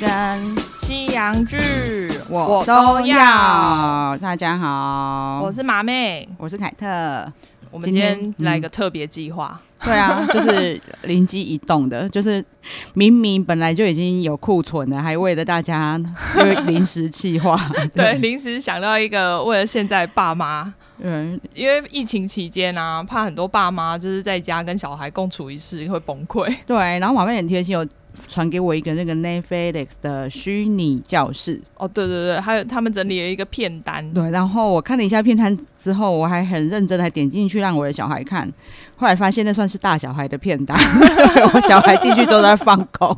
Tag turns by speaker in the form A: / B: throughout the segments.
A: 跟
B: 西洋剧
A: 我都要。大家好，
B: 我是马妹，
A: 我是凯特。
B: 我们今天来一个特别计划。
A: 对啊，就是灵机一动的，就是明明本来就已经有库存了，还为了大家临时企划，
B: 对，临时想到一个，为了现在爸妈，嗯，因为疫情期间啊，怕很多爸妈就是在家跟小孩共处一室会崩溃。
A: 对，然后马妹很贴心，有传给我一个那个 Netflix 的虚拟教室。
B: 哦，对对对，还有他们整理了一个片单。
A: 对，然后我看了一下片单之后，我还很认真的还点进去让我的小孩看。后来发现那算是大小孩的片单，我小孩进去都在放空，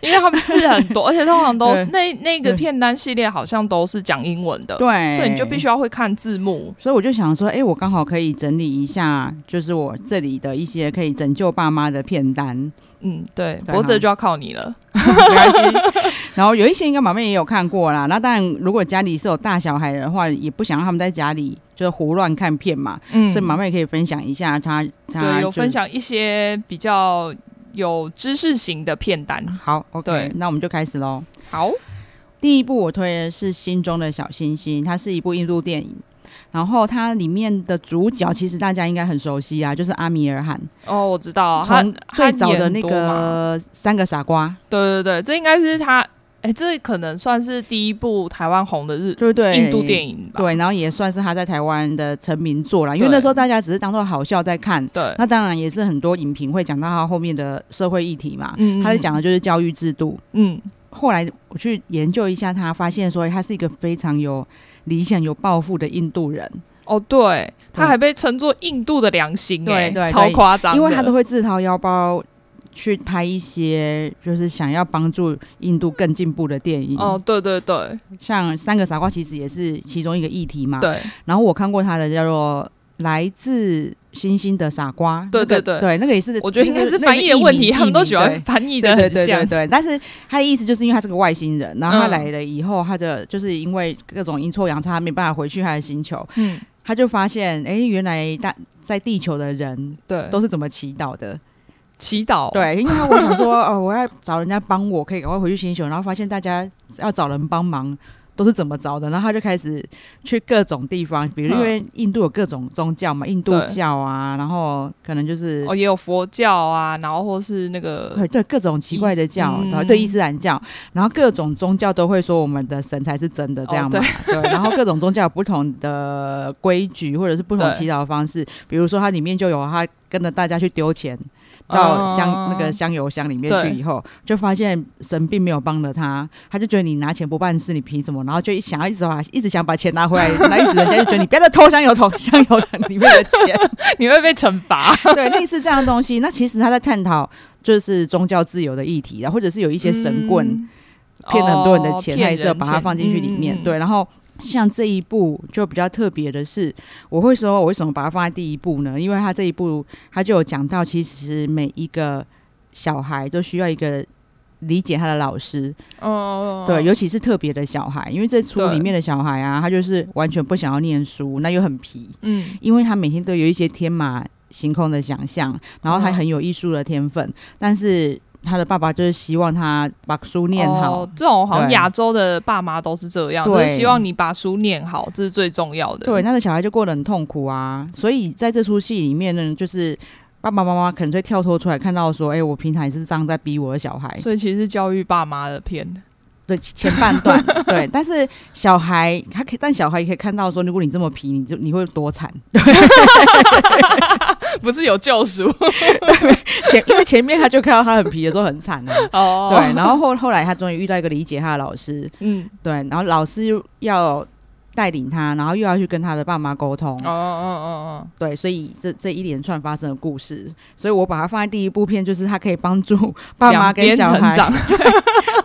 B: 因为他们字很多，而且通常都那那个片单系列好像都是讲英文的，
A: 对，
B: 所以你就必须要会看字幕。
A: 所以我就想说，哎、欸，我刚好可以整理一下，就是我这里的一些可以拯救爸妈的片单。
B: 嗯，对，脖子就要靠你了，
A: 没关系。然后有一些应该马妹也有看过啦。那当然，如果家里是有大小孩的话，也不想让他们在家里就是胡乱看片嘛。嗯，所以马妹也可以分享一下她，她
B: 对有分享一些比较有知识型的片单。
A: 好，OK，那我们就开始喽。
B: 好，
A: 第一部我推的是《心中的小星星》，它是一部印度电影。然后它里面的主角其实大家应该很熟悉啊，就是阿米尔汗。
B: 哦，我知道，
A: 从最早的那个三个傻瓜。
B: 对对对，这应该是他，哎，这可能算是第一部台湾红的日，
A: 对对，
B: 印度电影吧。
A: 对，然后也算是他在台湾的成名作了，因为那时候大家只是当做好笑在看。
B: 对，
A: 那当然也是很多影评会讲到他后面的社会议题嘛。嗯，他在讲的就是教育制度。嗯，后来我去研究一下，他发现说他是一个非常有。理想有抱负的印度人。
B: 哦，对，他还被称作印度的良心，对对，超夸张，
A: 因为他都会自掏腰包去拍一些就是想要帮助印度更进步的电影。
B: 哦，对对对，
A: 像《三个傻瓜》其实也是其中一个议题嘛。
B: 对，
A: 然后我看过他的叫做《来自星星的傻瓜》，
B: 对对对
A: 对，那个也是，
B: 我觉得应该是翻译的问题，他们都喜欢翻译的对对对对。
A: 但是他的意思就是因为他是个外星人，然后他来了以后，他的就是因为各种阴错阳差，他没办法回去他的星球。嗯，他就发现，哎，原来大在地球的人，对，都是怎么祈祷的？
B: 祈祷，
A: 对，因为我想说，哦，我要找人家帮我，可以赶快回去星球，然后发现大家要找人帮忙。都是怎么着的？然后他就开始去各种地方，比如因为印度有各种宗教嘛，印度教啊，然后可能就是
B: 哦，也有佛教啊，然后或是那个
A: 对对各种奇怪的教，然后对伊斯兰教，然后各种宗教都会说我们的神才是真的这样嘛，对，然后各种宗教有不同的规矩或者是不同祈祷的方式，比如说它里面就有他跟着大家去丢钱。到香、uh, 那个香油箱里面去以后，就发现神并没有帮了他，他就觉得你拿钱不办事，你凭什么？然后就想要一直把一直想把钱拿回来，那一直人家就觉得你不要再偷香油桶香油桶里面的钱，
B: 你会被惩罚。
A: 对，类似这样的东西。那其实他在探讨就是宗教自由的议题啊，或者是有一些神棍骗了很多人的钱，他也是把它放进去里面。嗯、对，然后。像这一部就比较特别的是，我会说我为什么把它放在第一部呢？因为它这一部它就有讲到，其实每一个小孩都需要一个理解他的老师。哦，对，尤其是特别的小孩，因为这出里面的小孩啊，他就是完全不想要念书，那又很皮。嗯，因为他每天都有一些天马行空的想象，然后他很有艺术的天分，但是。他的爸爸就是希望他把书念好，
B: 哦、这种好像亚洲的爸妈都是这样，对就是希望你把书念好，这是最重要的。
A: 对，那个小孩就过得很痛苦啊。所以在这出戏里面呢，就是爸爸妈妈可能会跳脱出来，看到说：“哎、欸，我平常也是这样在逼我的小孩。”
B: 所以其实是教育爸妈的片，
A: 对前半段 对。但是小孩他可以，但小孩也可以看到说，如果你这么皮，你就你会多惨。
B: 不是有救赎，
A: 前因为前面他就看到他很皮的时候很惨啊，哦，对，然后后后来他终于遇到一个理解他的老师，嗯，对，然后老师又要带领他，然后又要去跟他的爸妈沟通，哦哦哦哦，对，所以这这一连串发生的故事，所以我把它放在第一部片，就是它可以帮助爸妈跟小孩成长。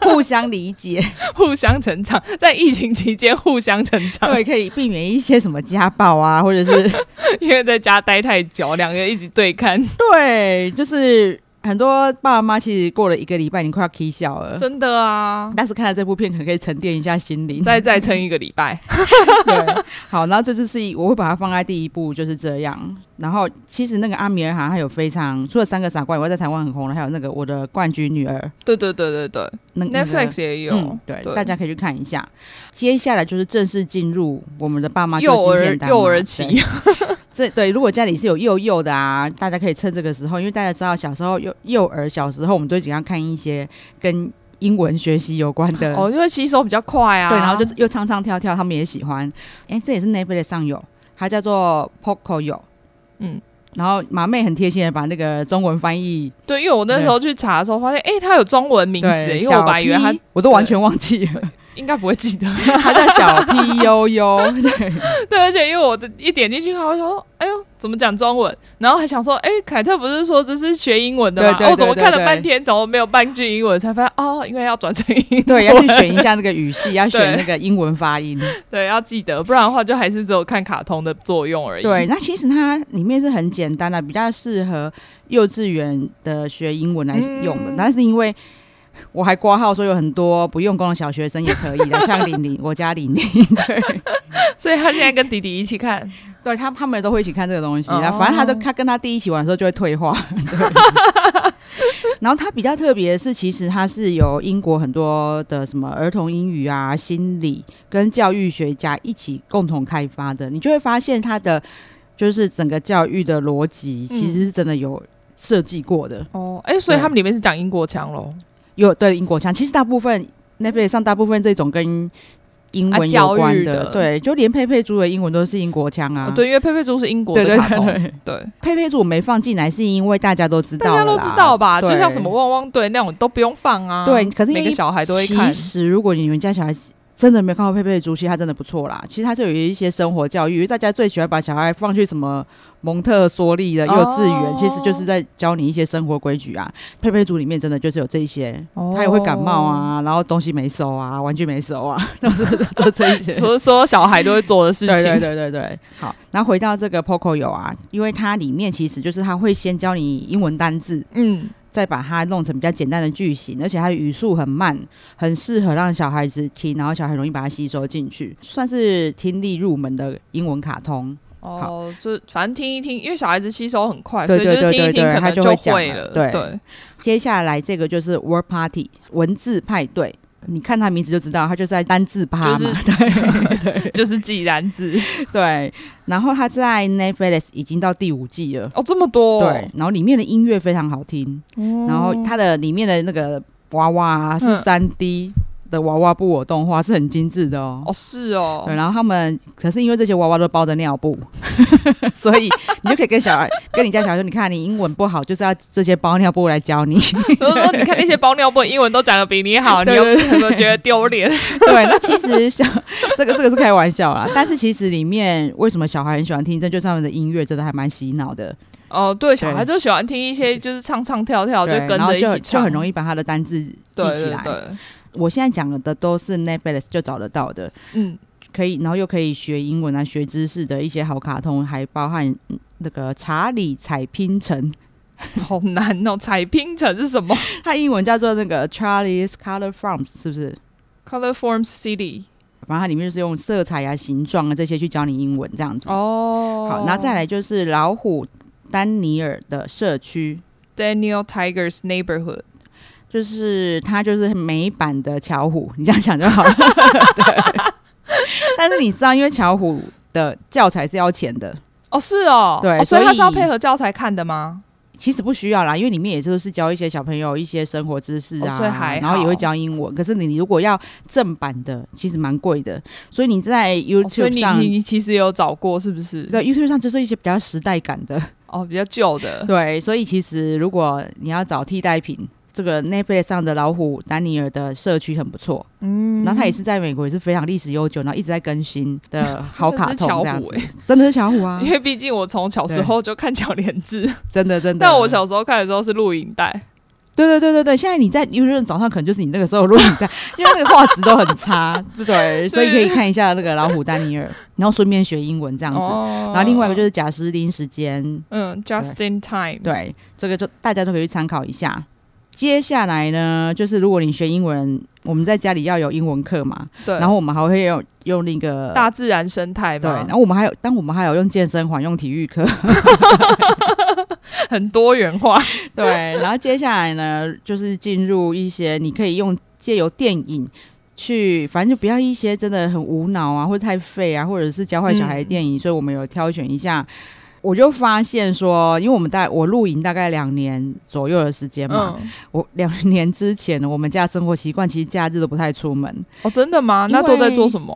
A: 互相理解，
B: 互相成长，在疫情期间互相成长，
A: 对，可以避免一些什么家暴啊，或者是
B: 因为在家待太久，两个人一直对看，
A: 对，就是很多爸爸妈妈其实过了一个礼拜，已经快要 k 笑了。
B: 真的啊！
A: 但是看了这部片，可能可以沉淀一下心灵，
B: 再再撑一个礼拜。
A: 对，好，然后这就是我会把它放在第一部，就是这样。然后其实那个阿米尔汗还有非常除了三个傻瓜以外，在台湾很红的，还有那个我的冠军女儿。
B: 对对对对对，那 Netflix 也有、嗯
A: 对，对，大家可以去看一下。接下来就是正式进入我们的爸妈
B: 幼儿幼儿期。
A: 这对，如果家里是有幼幼的啊，大家可以趁这个时候，因为大家知道小时候幼幼儿小时候，我们都经常看一些跟英文学习有关的
B: 哦，因为吸收比较快啊。
A: 对，然后就又唱唱跳跳，他们也喜欢。哎，这也是 Netflix 上有，它叫做 Pocoyo。嗯，然后马妹很贴心的把那个中文翻译。
B: 对，因为我那时候去查的时候发现，哎，它有中文名字，因为我本来以为它，
A: 我都完全忘记了。
B: 应该不会记得，
A: 他叫小 P 悠悠，对
B: 对，而且因为我的一点进去看，我想说，哎呦，怎么讲中文？然后还想说，哎，凯特不是说这是学英文的吗？我、哦、怎么看了半天，怎么没有半句英文？才发现哦，因为要转成英文，
A: 对，要去 选一下那个语系，要选那个英文发音，
B: 对，对，要记得，不然的话就还是只有看卡通的作用而已。
A: 对，那其实它里面是很简单的，比较适合幼稚园的学英文来用的，嗯、但是因为。我还挂号说有很多不用功的小学生也可以的，像玲玲，我家玲玲，对，
B: 所以他现在跟弟弟一起看，
A: 对他他们都会一起看这个东西。那、哦、反正他都他跟他弟一起玩的时候就会退化。然后他比较特别的是，其实他是由英国很多的什么儿童英语啊、心理跟教育学家一起共同开发的。你就会发现他的就是整个教育的逻辑其实是真的有设计过的。
B: 嗯、哦，哎、欸，所以他们里面是讲英国腔喽。
A: 有对英国腔，其实大部分 Netflix 上大部分这种跟英文有关的，啊、的对，就连佩佩猪的英文都是英国腔啊、
B: 哦。对，因为佩佩猪是英国的卡通。对，佩
A: 佩猪我没放进来，是因为大家都知道，大家
B: 都知道吧？就像什么汪汪队那种都不用放啊。
A: 对，可是
B: 每个小孩都会看。
A: 其实如果你们家小孩真的没有看过佩佩猪，其实他真的不错啦。其实他是有一些生活教育，大家最喜欢把小孩放去什么。蒙特梭利的幼稚园、oh. 其实就是在教你一些生活规矩啊。佩佩猪里面真的就是有这些，他、oh. 也会感冒啊，然后东西没收啊，玩具没收啊，都是 都这些。
B: 除了说小孩都会做的事情。对
A: 对对对对。好，然后回到这个 Pocoyo 啊，因为它里面其实就是他会先教你英文单字，嗯，再把它弄成比较简单的句型，而且它的语速很慢，很适合让小孩子听，然后小孩容易把它吸收进去，算是听力入门的英文卡通。
B: 哦，就反正听一听，因为小孩子吸收很快，对对对对对，所以就是听一听，可能就会了。对，对，
A: 接下来这个就是 word party 文字派对，你看他名字就知道，他就是在单字趴嘛，就是、
B: 对对，就是记单字。
A: 对，然后他在 Netflix 已经到第五季了，
B: 哦，这么多。
A: 对，然后里面的音乐非常好听，嗯、然后它的里面的那个娃娃是三 D。嗯的娃娃布偶动画是很精致的哦。
B: 哦，是哦。
A: 对，然后他们可是因为这些娃娃都包着尿布，所以你就可以跟小孩、跟你家小孩说：“你看，你英文不好，就是要这些包尿布来教你。”所以
B: 说，你看那些包尿布英文都讲得比你好，你有没有觉得丢脸？
A: 对，那其实小这个这个是开玩笑啦，但是其实里面为什么小孩很喜欢听？这就是他们的音乐真的还蛮洗脑的。
B: 哦，对，小孩就喜欢听一些就是唱唱跳跳，就跟着一起唱，
A: 就很容易把他的单字记起来。对对对我现在讲的都是 Netflix 就找得到的，嗯，可以，然后又可以学英文啊，学知识的一些好卡通，还包含那个查理彩拼城，
B: 好难哦，彩拼城是什么？
A: 它英文叫做那个 Charlie's Color Forms，是不是
B: ？Color Forms City，
A: 反正它里面就是用色彩啊、形状啊这些去教你英文这样子。哦，好，那再来就是老虎丹尼尔的社区
B: ，Daniel Tiger's Neighborhood。
A: 就是它就是美版的巧虎，你这样想就好了。对，但是你知道，因为巧虎的教材是要钱的
B: 哦，是哦，
A: 对，
B: 哦、所以它是要配合教材看的吗？
A: 其实不需要啦，因为里面也就是教一些小朋友一些生活知识啊，然后也会教英文。可是你如果要正版的，其实蛮贵的。所以你在 YouTube 上，哦、你，
B: 你其实有找过是不是？
A: 在 YouTube 上就是一些比较时代感的
B: 哦，比较旧的。
A: 对，所以其实如果你要找替代品。这个 Netflix 上的老虎丹尼尔的社区很不错，嗯，然后他也是在美国也是非常历史悠久，然后一直在更新的 好卡通这样子，真的是巧虎啊！
B: 因为毕竟我从小时候就看巧连智，
A: 真的真的。
B: 但我小时候看的时候是录影带，
A: 对对对对对，现在你在因为早上可能就是你那个时候录影带，因为那个画质都很差，对，对，所以可以看一下那个老虎丹尼尔，然后顺便学英文这样子。哦、然后另外一个就是贾斯汀时间，
B: 嗯，just in time，
A: 对，这个就大家都可以去参考一下。接下来呢，就是如果你学英文，我们在家里要有英文课嘛，
B: 对，
A: 然后我们还会用用那个
B: 大自然生态，
A: 对，然后我们还有，但我们还有用健身环、用体育课，
B: 很多元化，
A: 对。然后接下来呢，就是进入一些你可以用借由电影去，反正就不要一些真的很无脑啊，或者太废啊，或者是教坏小孩的电影，嗯，所以我们有挑选一下。我就发现说，因为我们大我露营大概两年左右的时间嘛，嗯、我 两年之前我们家生活习惯其实假日都不太出门。
B: 哦，真的吗？那都在做什么？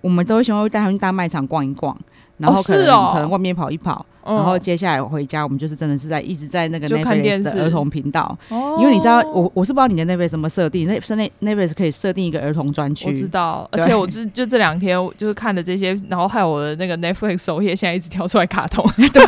A: 我们都喜欢带他们去大卖场逛一逛，然后可能、哦哦、可能外面跑一跑。然后接下来回家，我们就是真的是在一直在那个 Netflix 的儿童频道，因为你知道我我是不知道你的 Netflix 怎么设定，那那 Netflix 可以设定一个儿童专区，
B: 我知道，而且我就就这两天就是看的这些，然后还有我的那个 Netflix 首页现在一直跳出来卡通，
A: 对，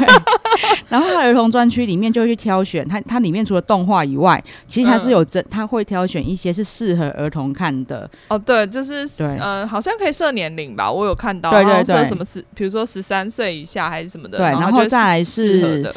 A: 然后它儿童专区里面就会去挑选，它它里面除了动画以外，其实它是有真，它会挑选一些是适合儿童看的，
B: 哦，对，就是对，嗯、呃，好像可以设年龄吧，我有看到，
A: 对对对，
B: 设什么十，比如说十三岁以下还是什么的，
A: 对，然后再来是。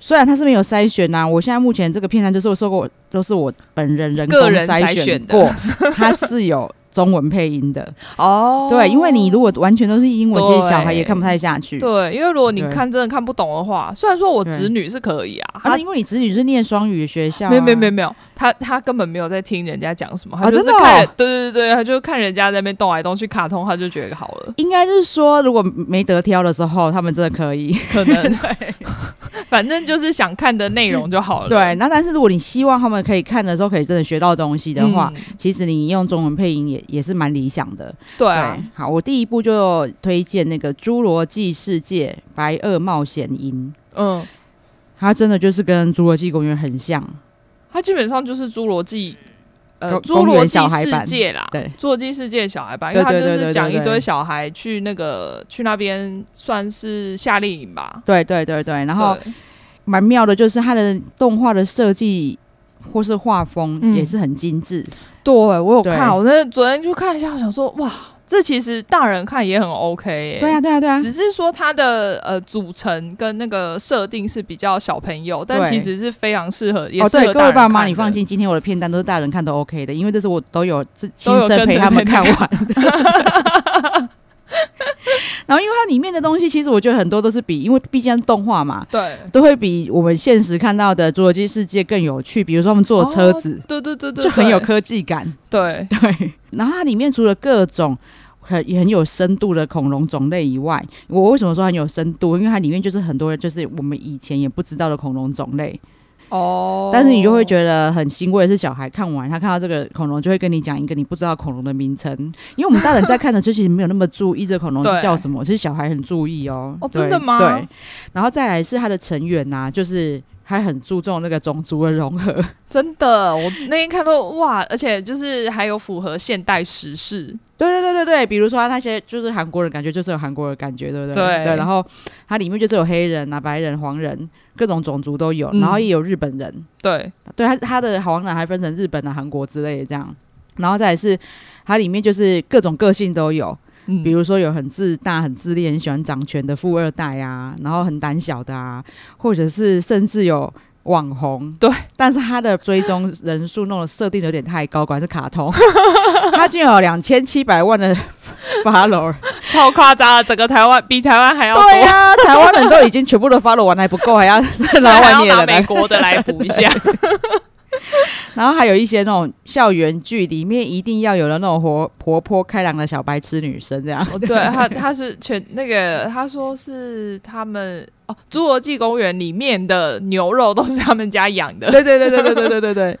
A: 虽然它是没有筛选呐、啊，我现在目前这个片段就是我说过，都是我本人人工筛选过，它是有。中文配音的。哦，对，因为你如果完全都是英文，其实小孩也看不太下去。
B: 对，因为如果你看真的看不懂的话，虽然说我侄女是可以啊，
A: 啊，因为你侄女是念双语学校、啊，
B: 没有没有没有没有，他他根本没有在听人家讲什么，她就是看，哦、对对对，她就看人家在那边动来动去卡通，她就觉得好了。
A: 应该就是说，如果没得挑的时候，他们真的可以，
B: 可能。对，反正就是想看的内容就好了。
A: 对，那但是如果你希望他们可以看的时候，可以真的学到东西的话，嗯、其实你用中文配音也也是蛮理想的。
B: 对啊，
A: 对，好，我第一部就推荐那个《侏罗纪世界：白垩冒险营》。嗯，它真的就是跟《侏罗纪公园》很像，
B: 它基本上就是《侏罗纪》呃，《侏罗纪世界》啦，对，《侏罗纪世界》小孩版，因为它就是讲一堆小孩去那个去那边算是夏令营吧。
A: 对对对对，然后蛮妙的，就是它的动画的设计或是画风也是很精致。嗯
B: 对，我有看，我那昨天就看一下，我想说，哇，这其实大人看也很 OK 耶。
A: 对啊，对啊，对啊。
B: 只是说它的呃组成跟那个设定是比较小朋友，但其实是非常适合，也适合各位爸妈，你放心，今天我的片单都是大人看都 OK 的，因为这是我都有亲身陪他们看完的。然后，因为它里面的东西，其实我觉得很多都是比，因为毕竟是动画嘛，对，
A: 都会比我们现实看到的《侏罗纪世界》更有趣。比如说，他们坐车子，
B: 对对对对，
A: 就很有科技感。
B: 对
A: 对。然后它里面除了各种很也很有深度的恐龙种类以外，我为什么说很有深度？因为它里面就是很多就是我们以前也不知道的恐龙种类。哦，但是你就会觉得很欣慰是，小孩看完他看到这个恐龙，就会跟你讲一个你不知道恐龙的名称，因为我们大人在看的时候其实没有那么注意这恐龙是叫什么，其实小孩很注意哦。
B: 哦，真的吗？
A: 对，然后再来是他的成员呐、啊，就是还很注重那个种族的融合。
B: 真的，我那天看到哇，而且就是还有符合现代时事。
A: 对对对对对，比如说那些就是韩国人，感觉就是有韩国的感觉，对不对？
B: 对，
A: 对，然后它里面就是有黑人啊、白人、黄人。各种种族都有，然后也有日本人。嗯、
B: 对，
A: 对，他他的好像还分成日本的、韩国之类的这样。然后再来是，它里面就是各种个性都有，嗯、比如说有很自大、很自恋、很喜欢掌权的富二代啊，然后很胆小的啊，或者是甚至有。网红
B: 对，
A: 但是他的追踪人数弄的设定有点太高，果然是卡通。他竟然有两千七百万的 follower，
B: 超夸张了！整个台湾比台湾还要多。
A: 对呀、啊，台湾人都已经全部都 follow 完还不够，还要 拿外面的、
B: 美国的来补一下。
A: 然后还有一些那种校园剧里面一定要有的那种活活泼开朗的小白痴女生，这样。
B: 对，对他，他是全那个，她说是他们哦，《侏罗纪公园》里面的牛肉都是他们家养的。
A: 对对对对对对对对对。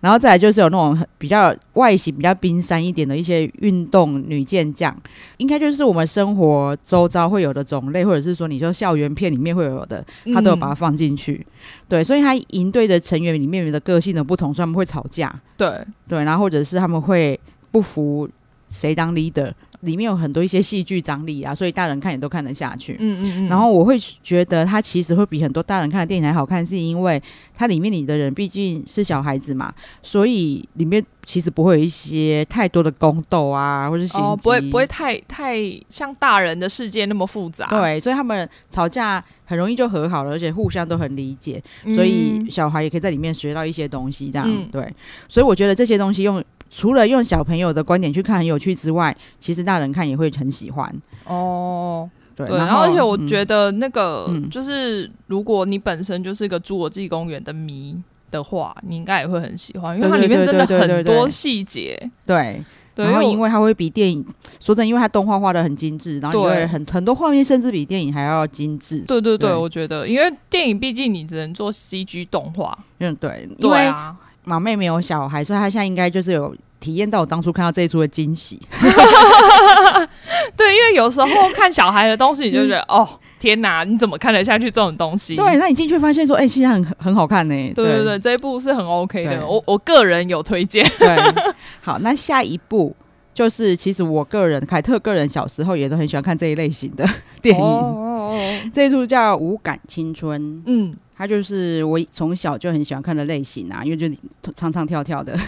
A: 然后再来就是有那种比较外形比较冰山一点的一些运动女健将，应该就是我们生活周遭会有的种类，或者是说你说校园片里面会有的，他都有把它放进去。嗯、对，所以他营队的成员里面的个性的不同，所以他们会吵架。
B: 对对，
A: 然后或者是他们会不服谁当 leader，里面有很多一些戏剧张力啊，所以大人看也都看得下去。
B: 嗯嗯嗯。
A: 然后我会觉得它其实会比很多大人看的电影还好看，是因为它里面里的人毕竟是小孩子嘛，所以里面其实不会有一些太多的宫斗啊，或者是哦，
B: 不会不会太太像大人的世界那么复杂。
A: 对，所以他们吵架很容易就和好了，而且互相都很理解，嗯、所以小孩也可以在里面学到一些东西。这样、嗯、对，所以我觉得这些东西用。除了用小朋友的观点去看很有趣之外，其实大人看也会很喜欢
B: 哦。对，然后，而且我觉得那个、嗯、就是，如果你本身就是一个《侏罗纪公园》的迷的话，你应该也会很喜欢，因为它里面真的很多细节。
A: 对对，然后因为它会比电影说真的，因为它动画画的很精致，然后因为很很多画面甚至比电影还要精致。
B: 对对对，对，我觉得，因为电影毕竟你只能做 CG 动画。
A: 嗯，对，对啊。毛妹没有小孩，所以她现在应该就是有体验到我当初看到这一出的惊喜。
B: 对，因为有时候看小孩的东西，你就觉得、嗯、哦，天哪，你怎么看得下去这种东西？
A: 对，那你进去发现说，哎、欸，其实很很好看呢。
B: 对对对，这一部是很 OK 的，我我个人有推荐。
A: 对，好，那下一部就是，其实我个人凯特个人小时候也都很喜欢看这一类型的电影。哦哦哦，这一出叫《无感青春》。嗯。它就是我从小就很喜欢看的类型啊，因为就唱唱跳跳的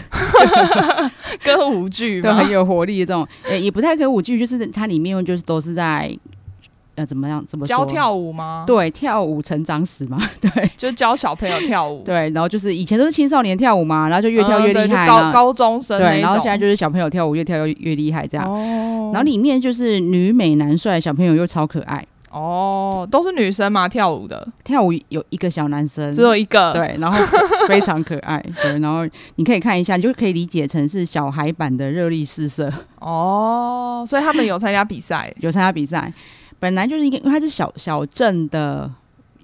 B: 歌舞剧，
A: 都很有活力的这种。诶、欸，也不太歌舞剧，就是它里面就是都是在呃怎么样怎么
B: 教跳舞吗？
A: 对，跳舞成长史嘛，对，
B: 就教小朋友跳舞。
A: 对，然后就是以前都是青少年跳舞嘛，然后就越跳越厉害，
B: 嗯、高高中生
A: 对，然后现在就是小朋友跳舞越跳越越厉害这样。哦，然后里面就是女美男帅，小朋友又超可爱。
B: 哦，都是女生嘛？跳舞的
A: 跳舞有一个小男生，
B: 只有一个，
A: 对，然后 非常可爱，对，然后你可以看一下，你就可以理解成是小孩版的热力四射。
B: 哦，所以他们有参加比赛，
A: 有参加比赛，本来就是一个，因为他是小小镇的。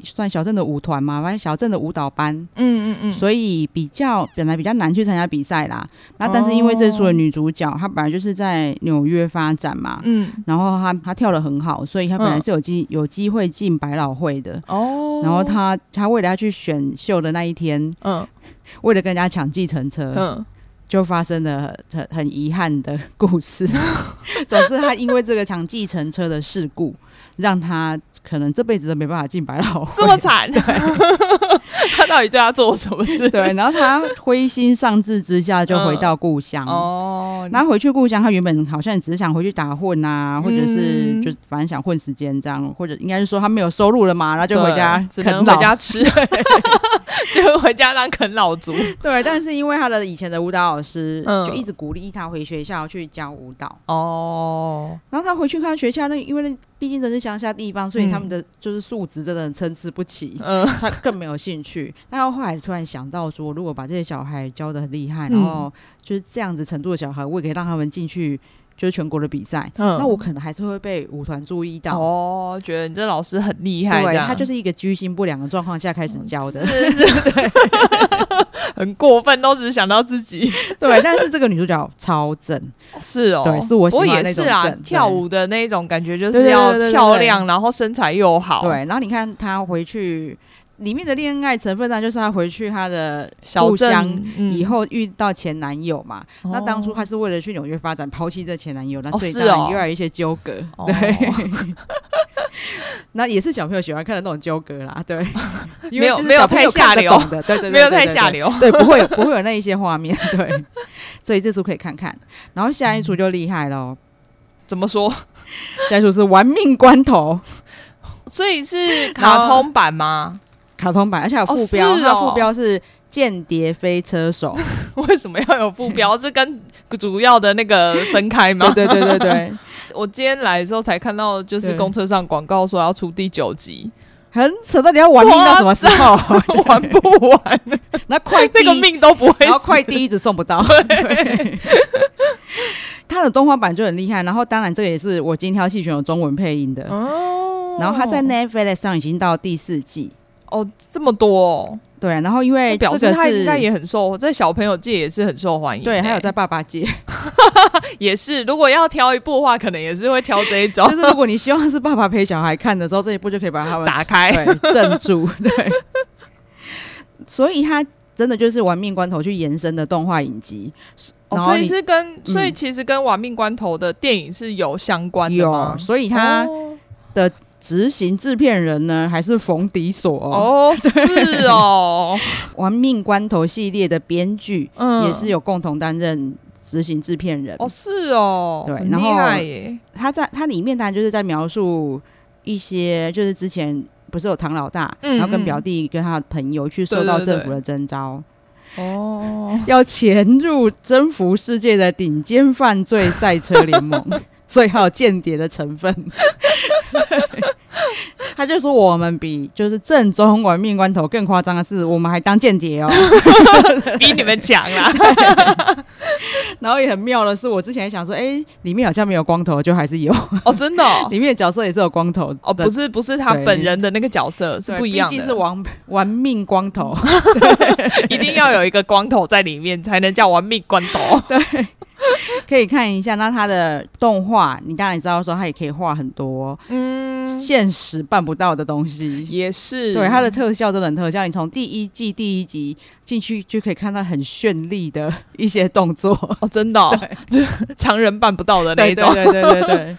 A: 算小镇的舞团嘛，反正小镇的舞蹈班，嗯嗯嗯，所以比较本来比较难去参加比赛啦。那但是因为这出的女主角，她本来就是在纽约发展嘛，嗯，然后她她跳的很好，所以她本来是有机有机会进百老汇的哦。然后她她为了要去选秀的那一天，嗯，为了跟人家抢计程车，嗯，就发生了很很遗憾的故事。总之，她因为这个抢计程车的事故。让他可能这辈子都没办法进百老
B: 汇，这么惨。他到底对他做了什么事？
A: 对，然后他灰心丧志之下就回到故乡。哦、嗯，然后回去故乡，他原本好像只是想回去打混啊，嗯、或者是就反正想混时间这样，或者应该是说他没有收入了嘛，然后就回家
B: 只能回家吃，就回家当啃老族。
A: 对，但是因为他的以前的舞蹈老师就一直鼓励他回学校去教舞蹈。哦，然后他回去看学校，那因为那。毕竟这是乡下地方，所以他们的就是素质真的很参差不齐。嗯，他更没有兴趣。但他后来突然想到说，如果把这些小孩教的很厉害，然后就是这样子程度的小孩，我也可以让他们进去。就是全国的比赛，嗯，那我可能还是会被舞团注意到
B: 哦，觉得你这老师很厉害。
A: 对，他就是一个居心不良的状况下开始教的，
B: 是是是，对，很过分，都只是想到自己。
A: 对，但是这个女主角超正，
B: 是哦，
A: 对，是我喜欢那种正，
B: 是啊，跳舞的那种感觉，就是要漂亮，然后身材又好。
A: 对，然后你看她回去。里面的恋爱成分呢，就是她回去她的故乡以后遇到前男友嘛。嗯、那当初她是为了去纽约发展，抛弃这前男友，那所以当然又有一些纠葛。哦、对，哦、那也是小朋友喜欢看的那种纠葛啦。对，
B: 没有没有太下流的，对对，没有太下流，
A: 对，不会有不会有那一些画面。对，所以这出可以看看。然后下一出就厉害了，
B: 怎么说？
A: 下一出是玩命关头，
B: 所以是卡通版吗？
A: 卡通版，而且有副标，哦哦、它副标是《间谍飞车手》。
B: 为什么要有副标？是跟主要的那个分开吗？
A: 对对对对对。
B: 我今天来的时候才看到，就是公车上广告说要出第九集，
A: 很扯到你要玩命到什么时候？
B: 玩不完，
A: 那快递
B: 这个命都不会，
A: 然后快递一直送不到。对，他的动画版就很厉害，然后当然这个也是我精挑细选有中文配音的哦。然后他在 Netflix 上已经到第四季。
B: 哦，这么多哦，
A: 对，然后因为表示他
B: 应该也很受，在小朋友界也是很受欢迎，
A: 对，还有在爸爸界
B: 也是。如果要挑一部的话，可能也是会挑这一种。
A: 就是如果你希望是爸爸陪小孩看的时候，这一部就可以把他们
B: 打开，
A: 对，镇住。对，所以他真的就是玩命关头去延伸的动画影集。
B: 哦，所以是跟，嗯、所以其实跟《玩命关头》的电影是有相关的吗？
A: 有，所以他的执行制片人呢，还是冯迪索
B: 哦，是哦，《
A: 玩命关头》系列的编剧，嗯，也是有共同担任执行制片人。
B: 哦，是哦，
A: 对，然后他在他里面当然就是在描述一些，就是之前不是有唐老大，嗯嗯，然后跟表弟跟他的朋友去受到政府的征召。哦，要潜入征服世界的顶尖犯罪赛车联盟，所以还有间谍的成分。他就说我们比就是正宗玩命关头更夸张的是，我们还当间谍哦，
B: 比你们强啦。
A: 然后也很妙的是，我之前想说，哎、欸，里面好像没有光头，就还是有。
B: 哦，真的、哦，
A: 里面的角色也是有光头
B: 哦，不是不是他本人的那个角色是不一样的，
A: 是玩玩命光头，
B: 一定要有一个光头在里面才能叫玩命关头，
A: 对。可以看一下，那他的动画，你当然也知道说他也可以画很多，嗯，现实办不到的东西，
B: 也是。
A: 对，他的特效真的很特效，你从第一季第一集进去就可以看到很绚丽的一些动作。
B: 哦，真的、哦，就常人办不到的那一种，
A: 对对对对对，对。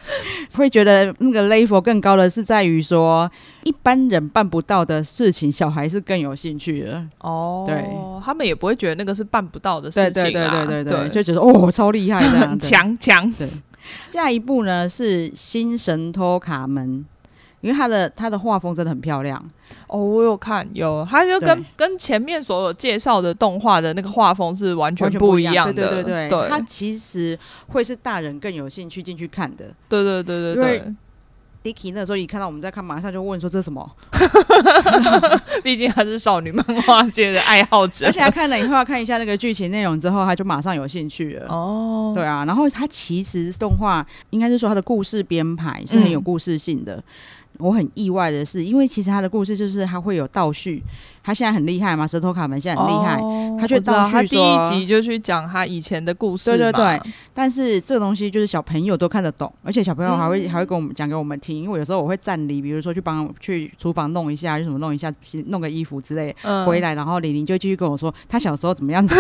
A: 会觉得那个 level 更高的是在于说，一般人办不到的事情，小孩是更有兴趣的。哦。对，
B: 他们也不会觉得那个是办不到的事情，
A: 对对对对对，对就觉得哦，超厉害的，
B: 强强。
A: 对，下一步呢是《新神偷卡门》，因为他的他的画风真的很漂亮
B: 哦。我有看，有，他就跟跟前面所有介绍的动画的那个画风是完全不一样的。
A: 对对对对，他其实会是大人更有兴趣进去看的。
B: 对对对对对。
A: Dicky 那时候一看到我们在看，马上就问说：“这是什么？”
B: 毕竟他是少女漫画界的爱好者，
A: 而且他看了以后要看一下那个剧情内容之后，他就马上有兴趣了。哦，对啊，然后他其实动画应该是说他的故事编排是很有故事性的。嗯我很意外的是，因为其实他的故事就是他会有倒叙，他现在很厉害嘛，舌头卡门现在很厉害，哦、他就倒叙说，他
B: 第一集就去讲他以前的故事，对对对。
A: 但是这个东西就是小朋友都看得懂，而且小朋友还会、嗯、还会跟我们讲给我们听，因为有时候我会站离，比如说去帮去厨房弄一下，就什么弄一下，弄个衣服之类，嗯、回来然后玲玲就继续跟我说他小时候怎么样子，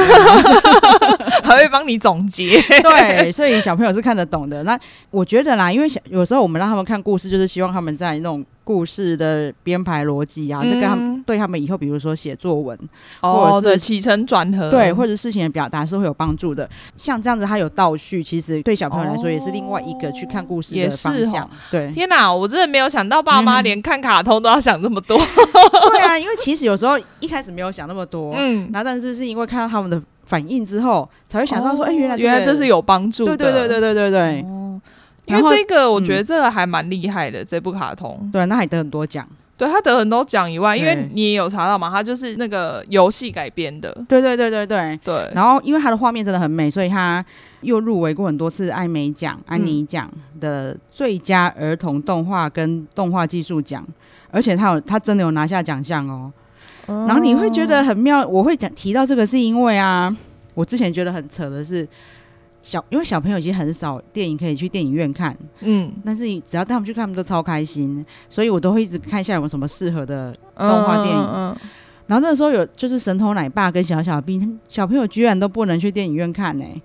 B: 还会帮你总结。
A: 对，所以小朋友是看得懂的。那我觉得啦，因为小有时候我们让他们看故事，就是希望他们在那种。故事的编排逻辑啊，这个他们对他们以后，比如说写作文，
B: 哦，或者是起承转合，
A: 对，或者事情的表达是会有帮助的。像这样子，他有倒叙，其实对小朋友来说也是另外一个去看故事的方向。哦、对，
B: 天哪，我真的没有想到爸妈连看卡通都要想这么多。
A: 嗯、对啊，因为其实有时候一开始没有想那么多，嗯，然后但是是因为看到他们的反应之后，才会想到说，哎、哦欸，原来、这个、
B: 原来这是有帮助的。
A: 对对对对对对对。哦
B: 因为这个，我觉得这个还蛮厉害的，嗯、这部卡通。
A: 对，那还得很多奖。
B: 对，他得很多奖以外，因为你也有查到嘛，他就是那个游戏改编的。
A: 对对对对对对。然后，因为他的画面真的很美，所以他又入围过很多次艾美奖、安妮奖的最佳儿童动画跟动画技术奖，而且他有他真的有拿下奖项哦。哦。然后你会觉得很妙，我会讲提到这个是因为啊，我之前觉得很扯的是。小，因为小朋友其实很少电影可以去电影院看，嗯，但是只要带他们去看，他们都超开心，所以我都会一直看一下有没有什么适合的动画电影。嗯嗯嗯、然后那个时候有就是神偷奶爸跟小小兵，小朋友居然都不能去电影院看呢、欸。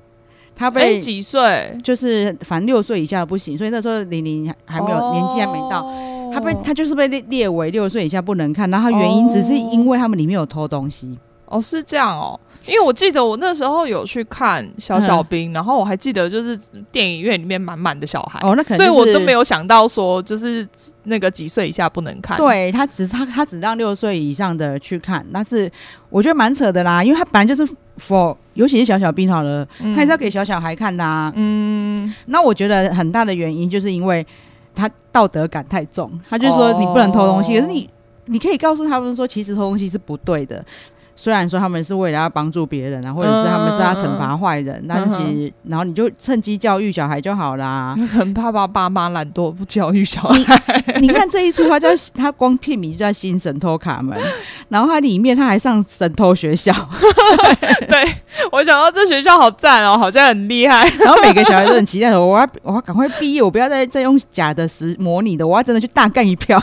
A: 他被、
B: 欸、几岁？
A: 就是反正六岁以下不行，所以那时候玲玲还没有、哦、年纪还没到，他被他就是被列列为六岁以下不能看。然后他原因只是因为他们里面有偷东西。
B: 哦，是这样哦。因为我记得我那时候有去看小小兵，嗯、然后我还记得就是电影院里面满满的小孩，哦，那可能、就是、所以我都没有想到说就是那个几岁以下不能看。
A: 对，他只他他只让六岁以上的去看，但是我觉得蛮扯的啦，因为他本来就是 for 尤其是小小兵好了，嗯、他也是要给小小孩看的啊。嗯，那我觉得很大的原因就是因为他道德感太重，他就说你不能偷东西，哦、可是你你可以告诉他们说，其实偷东西是不对的。虽然说他们是为了要帮助别人啊，或者是他们是要惩罚坏人，嗯、但是其实，然后你就趁机教育小孩就好啦。
B: 很怕爸爸妈妈懒惰不教育小孩。
A: 你，你看这一出，他叫他光片名就叫《新神偷卡门》，然后他里面他还上神偷学校。
B: 对，对我想到这学校好赞哦，好像很厉害。
A: 然后每个小孩都很期待说，我要我要赶快毕业，我不要再再用假的实模拟的，我要真的去大干一票。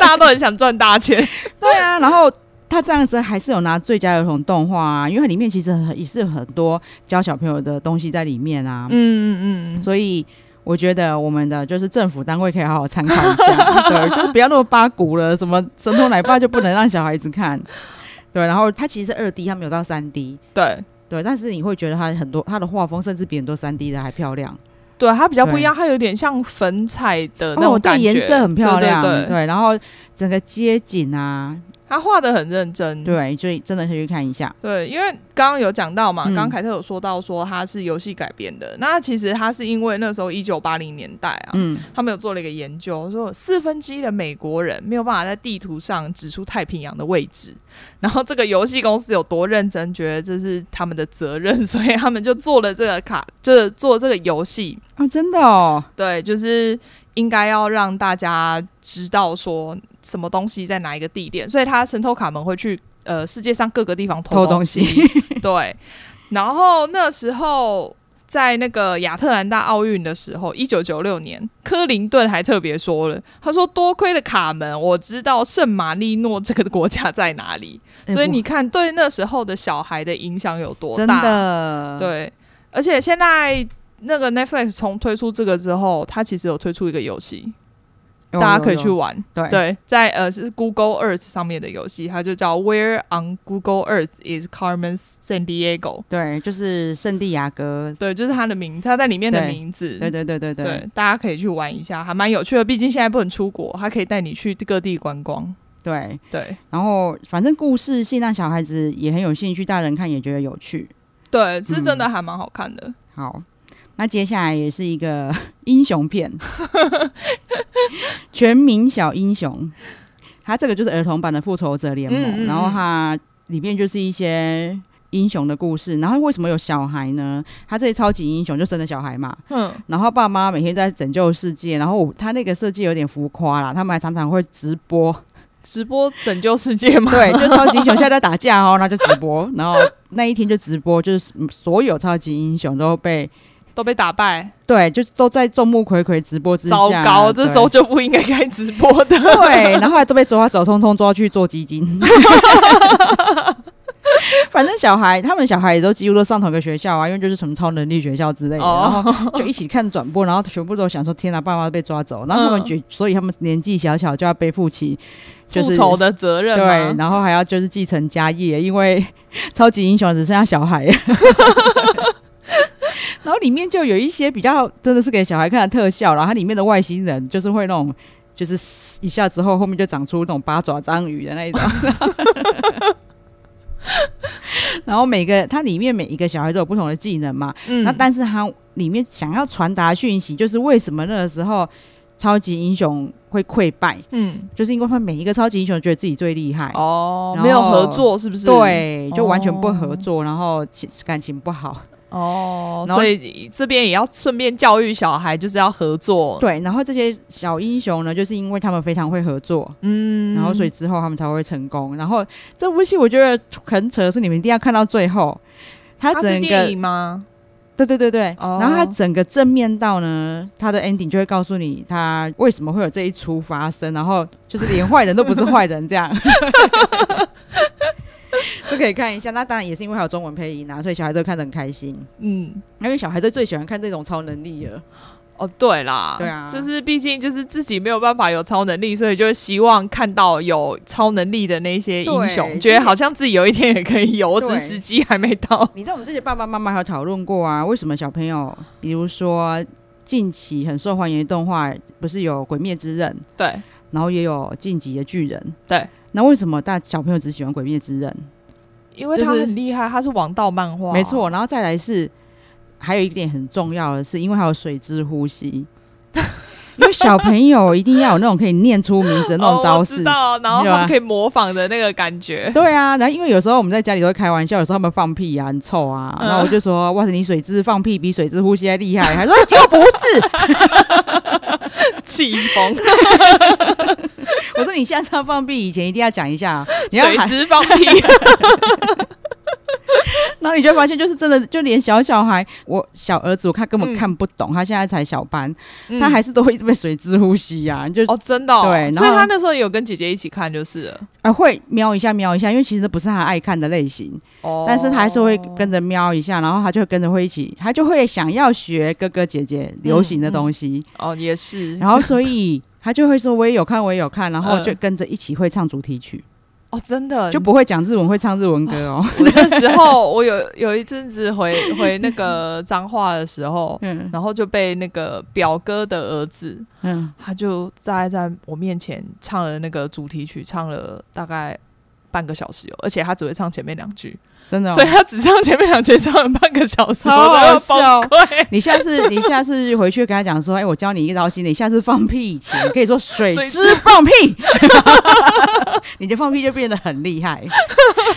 B: 大家都很想赚大钱。
A: 对啊，然后。他这样子还是有拿最佳儿童动画啊，因为它里面其实也是很多教小朋友的东西在里面啊。嗯嗯嗯，所以我觉得我们的就是政府单位可以好好参考一下，对，就是不要那么八股了，什么神偷奶爸就不能让小孩子看，对。然后它其实是二 D，它没有到三 D，
B: 对
A: 对，但是你会觉得它很多它的画风甚至比很多三 D 的还漂亮。
B: 对，它比较不一样，它有点像粉彩的那种感觉，
A: 颜色很漂亮。
B: 对对对，
A: 对，然后整个街景啊。
B: 他画的很认真，
A: 对，所以真的可以去看一下。
B: 对，因为刚刚有讲到嘛，刚刚凯特有说到说它是游戏改编的，嗯、那其实他是因为那时候一九八零年代啊，嗯，他们有做了一个研究，说四分之一的美国人没有办法在地图上指出太平洋的位置，然后这个游戏公司有多认真，觉得这是他们的责任，所以他们就做了这个卡，就是做这个游戏。
A: 啊，真的哦，
B: 对，就是应该要让大家知道说。什么东西在哪一个地点？所以他神偷卡门会去呃世界上各个地方偷东西。对，然后那时候在那个亚特兰大奥运的时候，一九九六年，克林顿还特别说了，他说：“多亏了卡门，我知道圣马力诺这个国家在哪里。欸 ”所以你看，对那时候的小孩的影响有多大？真
A: 的，
B: 对。而且现在那个 Netflix 从推出这个之后，它其实有推出一个游戏。大家可以去玩，
A: 有有有
B: 对，对，在呃是 Google Earth 上面的游戏，它就叫 Where on Google Earth is Carmen Sandiego？
A: 对，就是圣地亚哥，
B: 对，就是它的名，它在里面的名字，
A: 对对对对对，对，
B: 大家可以去玩一下，还蛮有趣的。毕竟现在不能出国，它可以带你去各地观光。
A: 对
B: 对，
A: 然后反正故事性让小孩子也很有兴趣，大人看也觉得有趣。
B: 对，是真的还蛮好看的。
A: 嗯、好。那接下来也是一个 英雄片，《全民小英雄》。它这个就是儿童版的《复仇者联盟》，嗯嗯，然后它里面就是一些英雄的故事。然后为什么有小孩呢？他这些超级英雄就生了小孩嘛。嗯。然后爸妈每天在拯救世界。然后他那个设计有点浮夸啦，他们还常常会直播，
B: 直播拯救世界嘛？
A: 对，就超级英雄现在在打架哦，那就直播。然后那一天就直播，就是所有超级英雄都被。
B: 都被打败，
A: 对，就都在众目睽睽直播之下，
B: 糟糕，这时候就不应该开直播的，
A: 对，然后后来都被抓走，通通抓去做基金。反正小孩，他们小孩也都几乎都上同一个学校啊，因为就是什么超能力学校之类的，哦、然后就一起看转播，然后全部都想说：“天哪，爸妈被抓走。”然后他们觉，嗯、所以他们年纪小小就要背负起复
B: 仇的责任，
A: 对，然后还要就是继承家业，因为超级英雄只剩下小孩。然后里面就有一些比较真的是给小孩看的特效，然后它里面的外星人就是会那种，就是一下之后后面就长出那种八爪章鱼的那一种。然后每个它里面每一个小孩都有不同的技能嘛，嗯，那但是它里面想要传达讯息，就是为什么那个时候超级英雄会溃败，嗯，就是因为他每一个超级英雄觉得自己最厉害
B: 哦，没有合作是不是？
A: 对，就完全不合作，哦、然后感情不好。
B: 哦，所以这边也要顺便教育小孩，就是要合作。
A: 对，然后这些小英雄呢，就是因为他们非常会合作，嗯，然后所以之后他们才会成功。然后这部戏我觉得很扯的是，你们一定要看到最后。它整
B: 个电影吗？
A: 对对对对。哦、然后它整个正面到呢，它的 ending 就会告诉你他为什么会有这一出发生，然后就是连坏人都不是坏人这样。都可以看一下，那当然也是因为还有中文配音啊，所以小孩都看得很开心。嗯，因为小孩都最喜欢看这种超能力了。
B: 哦，对啦，
A: 对啊，
B: 就是毕竟就是自己没有办法有超能力，所以就希望看到有超能力的那些英雄，觉得好像自己有一天也可以有，只是时机还没到。
A: 你知道我们这些爸爸妈妈还有讨论过啊？为什么小朋友，比如说近期很受欢迎的动画，不是有《鬼灭之刃》？
B: 对，
A: 然后也有《进击的巨人》。
B: 对，
A: 那为什么大小朋友只喜欢《鬼灭之刃》？
B: 因为他很厉害，他是王道漫画，
A: 没错。然后再来是，还有一点很重要的是，因为还有水之呼吸，因为小朋友一定要有那种可以念出名字的那种招式，
B: 哦、知道，然后他们可以模仿的那个感觉。
A: 对啊，然后因为有时候我们在家里都会开玩笑，有时候他们放屁啊，很臭啊，然后我就说：“哇塞，你水之放屁比水之呼吸还厉害。”还说：“又不是，
B: 气疯。”
A: 我说你下次要放屁以前一定要讲一下，
B: 水之放屁。
A: 然后你就发现，就是真的，就连小小孩，我小儿子，我看根本看不懂，嗯、他现在才小班，嗯、他还是都会一直被水之呼吸呀、啊，就
B: 哦，真的、哦，
A: 对，
B: 所以他那时候有跟姐姐一起看，就是了，
A: 啊，会瞄一下瞄一下，因为其实不是他爱看的类型，哦，但是他还是会跟着瞄一下，然后他就会跟着会一起，他就会想要学哥哥姐姐流行的东西，
B: 哦，也是，
A: 然后所以他就会说我也有看，我也有看，然后就跟着一起会唱主题曲。
B: 哦，真的
A: 就不会讲日文，会唱日文歌哦。
B: 我那时候我有有一阵子回 回那个彰化的时候，嗯，然后就被那个表哥的儿子，嗯，他就在在我面前唱了那个主题曲，唱了大概半个小时有，而且他只会唱前面两句。
A: 真的、哦，
B: 所以他只唱前面两节，唱了半个小时，
A: 好好笑。你下次，你下次回去跟他讲说，哎、欸，我教你一招新的，你下次放屁。以前可以说水蛭放屁，你的放屁就变得很厉害，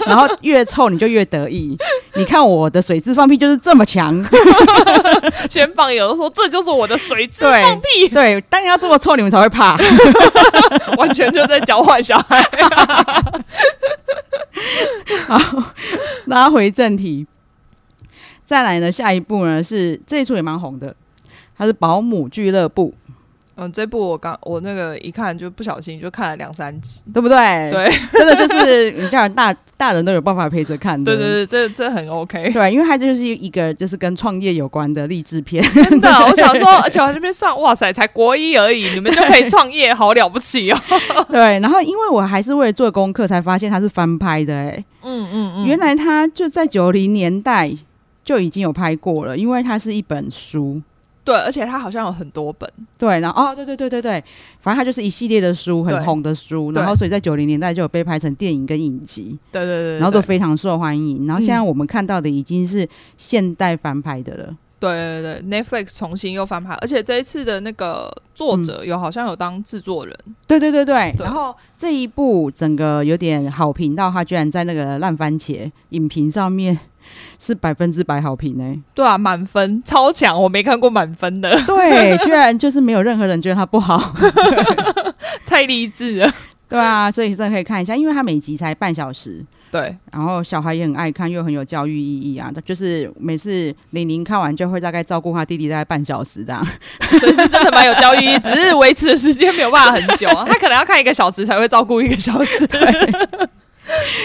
A: 然后越臭你就越得意。你看我的水蛭放屁就是这么强，
B: 先放有的说这就是我的水蛭 放屁，
A: 对，对，当然要这么臭你们才会怕，
B: 完全就在教坏小孩。
A: 好，拉回正题。再来呢，下一步呢是这一出也蛮红的，它是《保姆俱乐部》。
B: 嗯，这部我刚我那个一看就不小心就看了两三集，
A: 对不对？
B: 对，
A: 真的就是你叫大大人都有办法陪着看的。
B: 对对对，这这很 OK。
A: 对，因为它就是一个就是跟创业有关的励志片。
B: 真的，我想说，而且我这边算，哇塞，才国一而已，你们就可以创业，好了不起哦。
A: 对，然后因为我还是为了做功课才发现它是翻拍的，哎，嗯嗯嗯，原来它就在九零年代就已经有拍过了，因为它是一本书。
B: 对，而且它好像有很多本。
A: 对，然后哦，对对对对对，反正它就是一系列的书，很红的书。然后所以在九零年代就有被拍成电影跟影集。
B: 对对对，
A: 然后都非常受欢迎。然后现在我们看到的已经是现代翻拍的了。嗯、
B: 对对对，Netflix 重新又翻拍，而且这一次的那个作者有好像有当制作人。
A: 对对对。对然后这一部整个有点好评到，他居然在那个烂番茄影评上面。是百分之百好评呢、欸？
B: 对啊，满分超强，我没看过满分的。
A: 对，居然就是没有任何人觉得它不好，
B: 太励志了。
A: 对啊，所以真的可以看一下，因为它每集才半小时。
B: 对，
A: 然后小孩也很爱看，又很有教育意义啊。就是每次玲玲看完就会大概照顾他弟弟大概半小时这样，
B: 所以是真的蛮有教育意义，只是维持的时间没有办法很久，啊他可能要看一个小时才会照顾一个小时。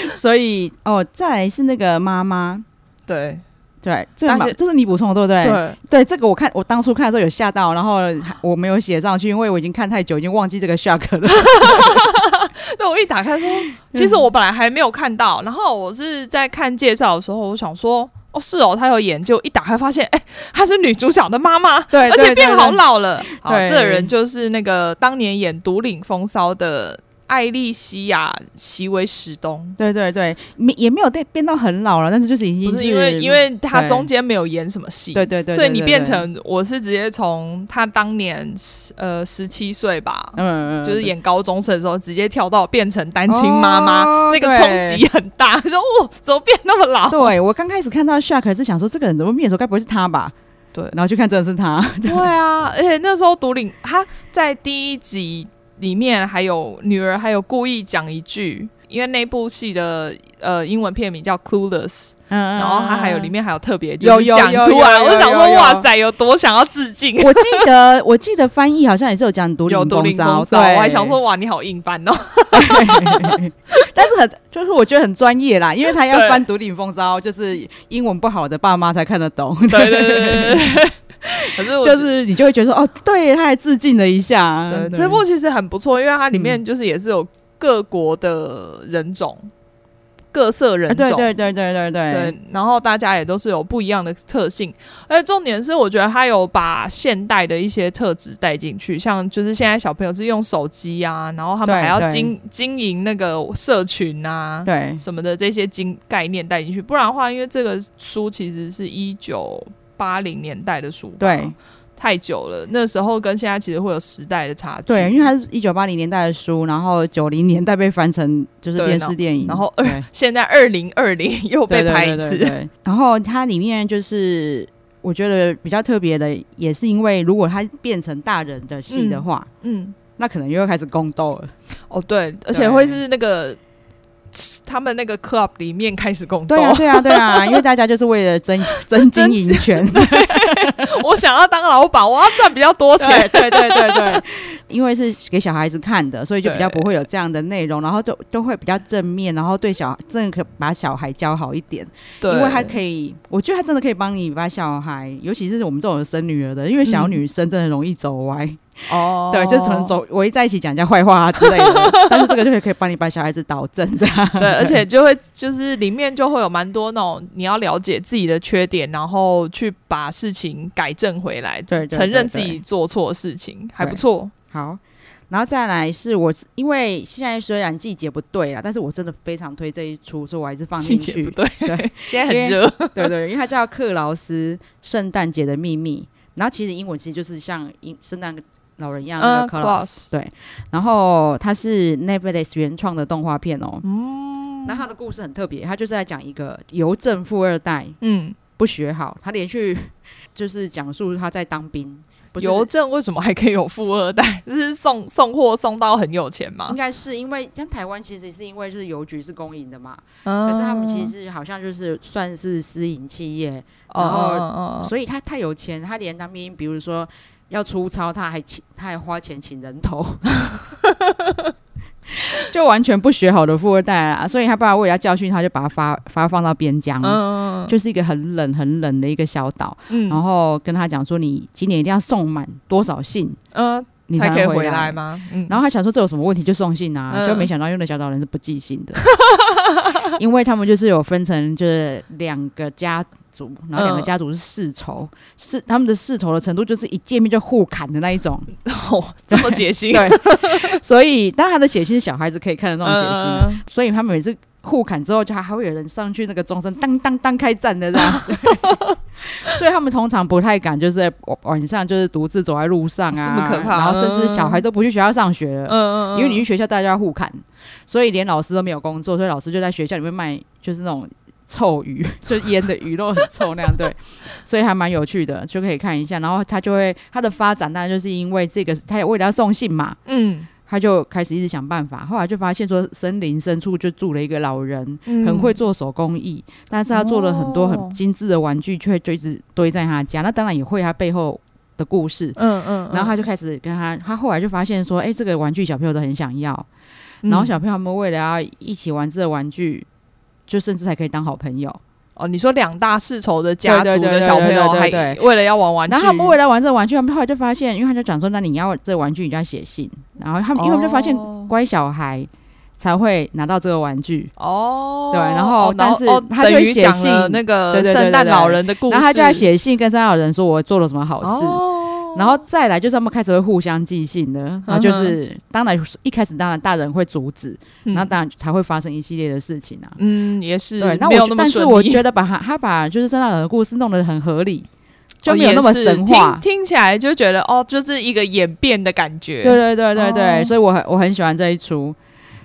B: 对
A: 所以哦，再来是那个妈妈。
B: 对
A: 对，这个这是你补充的对不对？
B: 对
A: 对，这个我看我当初看的时候有吓到，然后我没有写上去，因为我已经看太久，已经忘记这个 shock 了。
B: 对，我一打开说，其实我本来还没有看到，然后我是在看介绍的时候，我想说，哦，是哦，他有演，就一打开发现，哎，她是女主角的妈妈，
A: 对，
B: 而且变好老了。好，这个人就是那个当年演《独领风骚》的。艾莉西亚·席维史东，
A: 对对对，没也没有变变到很老了，但是就是已经是
B: 不是因为因为他中间没有演什么戏，
A: 对对对，
B: 所以你变成我是直接从他当年呃十七岁吧，嗯嗯，就是演高中生的时候，直接跳到变成单亲妈妈，那个冲击很大，说哦，怎么变那么老？
A: 对我刚开始看到 Shark 是想说这个人怎么变的时候，该不会是他吧？
B: 对，
A: 然后去看真的是他，
B: 对啊，而且那时候独领他在第一集。里面还有女儿，还有故意讲一句，因为那部戏的呃英文片名叫《Clueless》，嗯，然后他还有里面还有特别就是讲出来，我想说哇塞，有多想要致敬。
A: 我记得 我记得翻译好像也是有讲独领风骚，对，
B: 我还想说哇，你好硬翻哦。
A: 但是很就是我觉得很专业啦，因为他要翻独领风骚，就是英文不好的爸妈才看得懂。对对对对。可是就是你就会觉得说哦，对，他还致敬了一下。
B: 对，这部其实很不错，因为它里面就是也是有各国的人种、嗯、各色人种，对
A: 对对对对对。
B: 对，然后大家也都是有不一样的特性，而且重点是我觉得他有把现代的一些特质带进去，像就是现在小朋友是用手机啊，然后他们还要经经营那个社群啊，对什么的这些经概念带进去，不然的话，因为这个书其实是一九。八零年代的书，对，太久了。那时候跟现在其实会有时代的差距。
A: 对，因为它是一九八零年代的书，然后九零年代被翻成就是电视电影，
B: 然后二 现在二零二零又被拍一次。
A: 然后它里面就是我觉得比较特别的，也是因为如果它变成大人的戏的话，嗯，嗯，那可能又要开始宫斗了。
B: 哦，对，而且会是那个。他们那个 club 里面开始共斗。
A: 对啊，对啊，对啊，因为大家就是为了争争经营权。
B: 我想要当老板，我要赚比较多钱。
A: 对对对对对，因为是给小孩子看的，所以就比较不会有这样的内容，然后都都会比较正面，然后对小真的可把小孩教好一点。对，因为他可以，我觉得他真的可以帮你把小孩，尤其是我们这种生女儿的，因为小女生真的容易走歪。嗯哦，对，就可能走围在一起讲人家坏话啊之类的，但是这个就可以帮你把小孩子导正这样。
B: 对，而且就会就是里面就会有蛮多那种你要了解自己的缺点，然后去把事情改正回来，对，承认自己做错事情，还不错。
A: 好，然后再来是我，因为现在虽然季节不对了，但是我真的非常推这一出，所以我还是放进去。
B: 不对，
A: 对，
B: 现在很热。
A: 对，对对，因为它叫克劳斯圣诞节的秘密，然后其实英文其实就是像英圣诞。老人一样的 Claus 对，然后它是 Netflix 原创的动画片哦。嗯，那他的故事很特别，他就是在讲一个邮政富二代，嗯，不学好，他连续 就是讲述他在当兵。
B: 邮政为什么还可以有富二代？就 是送送货送到很有钱吗？
A: 应该是因为像台湾其实是因为就是邮局是公营的嘛，嗯，可是他们其实好像就是算是私营企业，然后、所以他太有钱，他连当兵，比如说。要出操，他还请，他还花钱请人头 就完全不学好的富二代啊！所以他爸爸为了要教训他，就把他发发放到边疆，嗯，就是一个很冷很冷的一个小岛，嗯，然后跟他讲说，你今年一定要送满多少信，嗯，你才，才可以回来吗？嗯，然后他想说这有什么问题，就送信啊，嗯，就没想到用的小岛人是不寄信的，因为他们就是有分成就是两个家。然后两个家族是世仇，是、嗯、他们的世仇的程度，就是一见面就互砍的那一种，
B: 哦，这么血腥。
A: 对，所以当他的血腥，小孩子可以看得那种血腥，嗯、所以他们每次互砍之后，就还还会有人上去那个钟声当当当开战的这样。所以他们通常不太敢，就是晚上就是独自走在路上啊，
B: 这么可怕。
A: 然后甚至小孩都不去学校上学了，嗯嗯嗯，因为你去学校大家要互砍，所以连老师都没有工作，所以老师就在学校里面卖，就是那种。臭鱼，就腌的鱼肉很臭那样，对，所以还蛮有趣的，就可以看一下。然后他就会他的发展，当然就是因为这个，他也为了要送信嘛，嗯，他就开始一直想办法。后来就发现说，森林深处就住了一个老人，嗯、很会做手工艺，但是他做了很多很精致的玩具，却就一直堆在他家。那当然也会他背后的故事，嗯嗯。然后他就开始跟他，他后来就发现说，哎、欸，这个玩具小朋友都很想要，然后小朋友们为了要一起玩这个玩具。就甚至还可以当好朋友
B: 哦。你说两大世仇的家族的小朋友，还为了要玩玩具，
A: 然后他们为了玩这个玩具，他们后来就发现，因为他就讲说，那你要这个玩具，你就要写信。然后他们，因为他们就发现，乖小孩才会拿到这个玩具哦。对，然后但是他就写信那个圣诞老人的故事，然后他就在写信跟圣诞老人说，我做了什么好事。哦然后再来就是他们开始会互相寄信的，然后就是当然一开始当然大人会阻止，然后当然才会发生一系列的事情啊。
B: 嗯，也是。
A: 对，那我但是我觉得把他他把就是圣诞老人的故事弄得很合理，就没有那么神话，
B: 听起来就觉得哦，就是一个演变的感觉。
A: 对对对对对，所以我很我很喜欢这一出。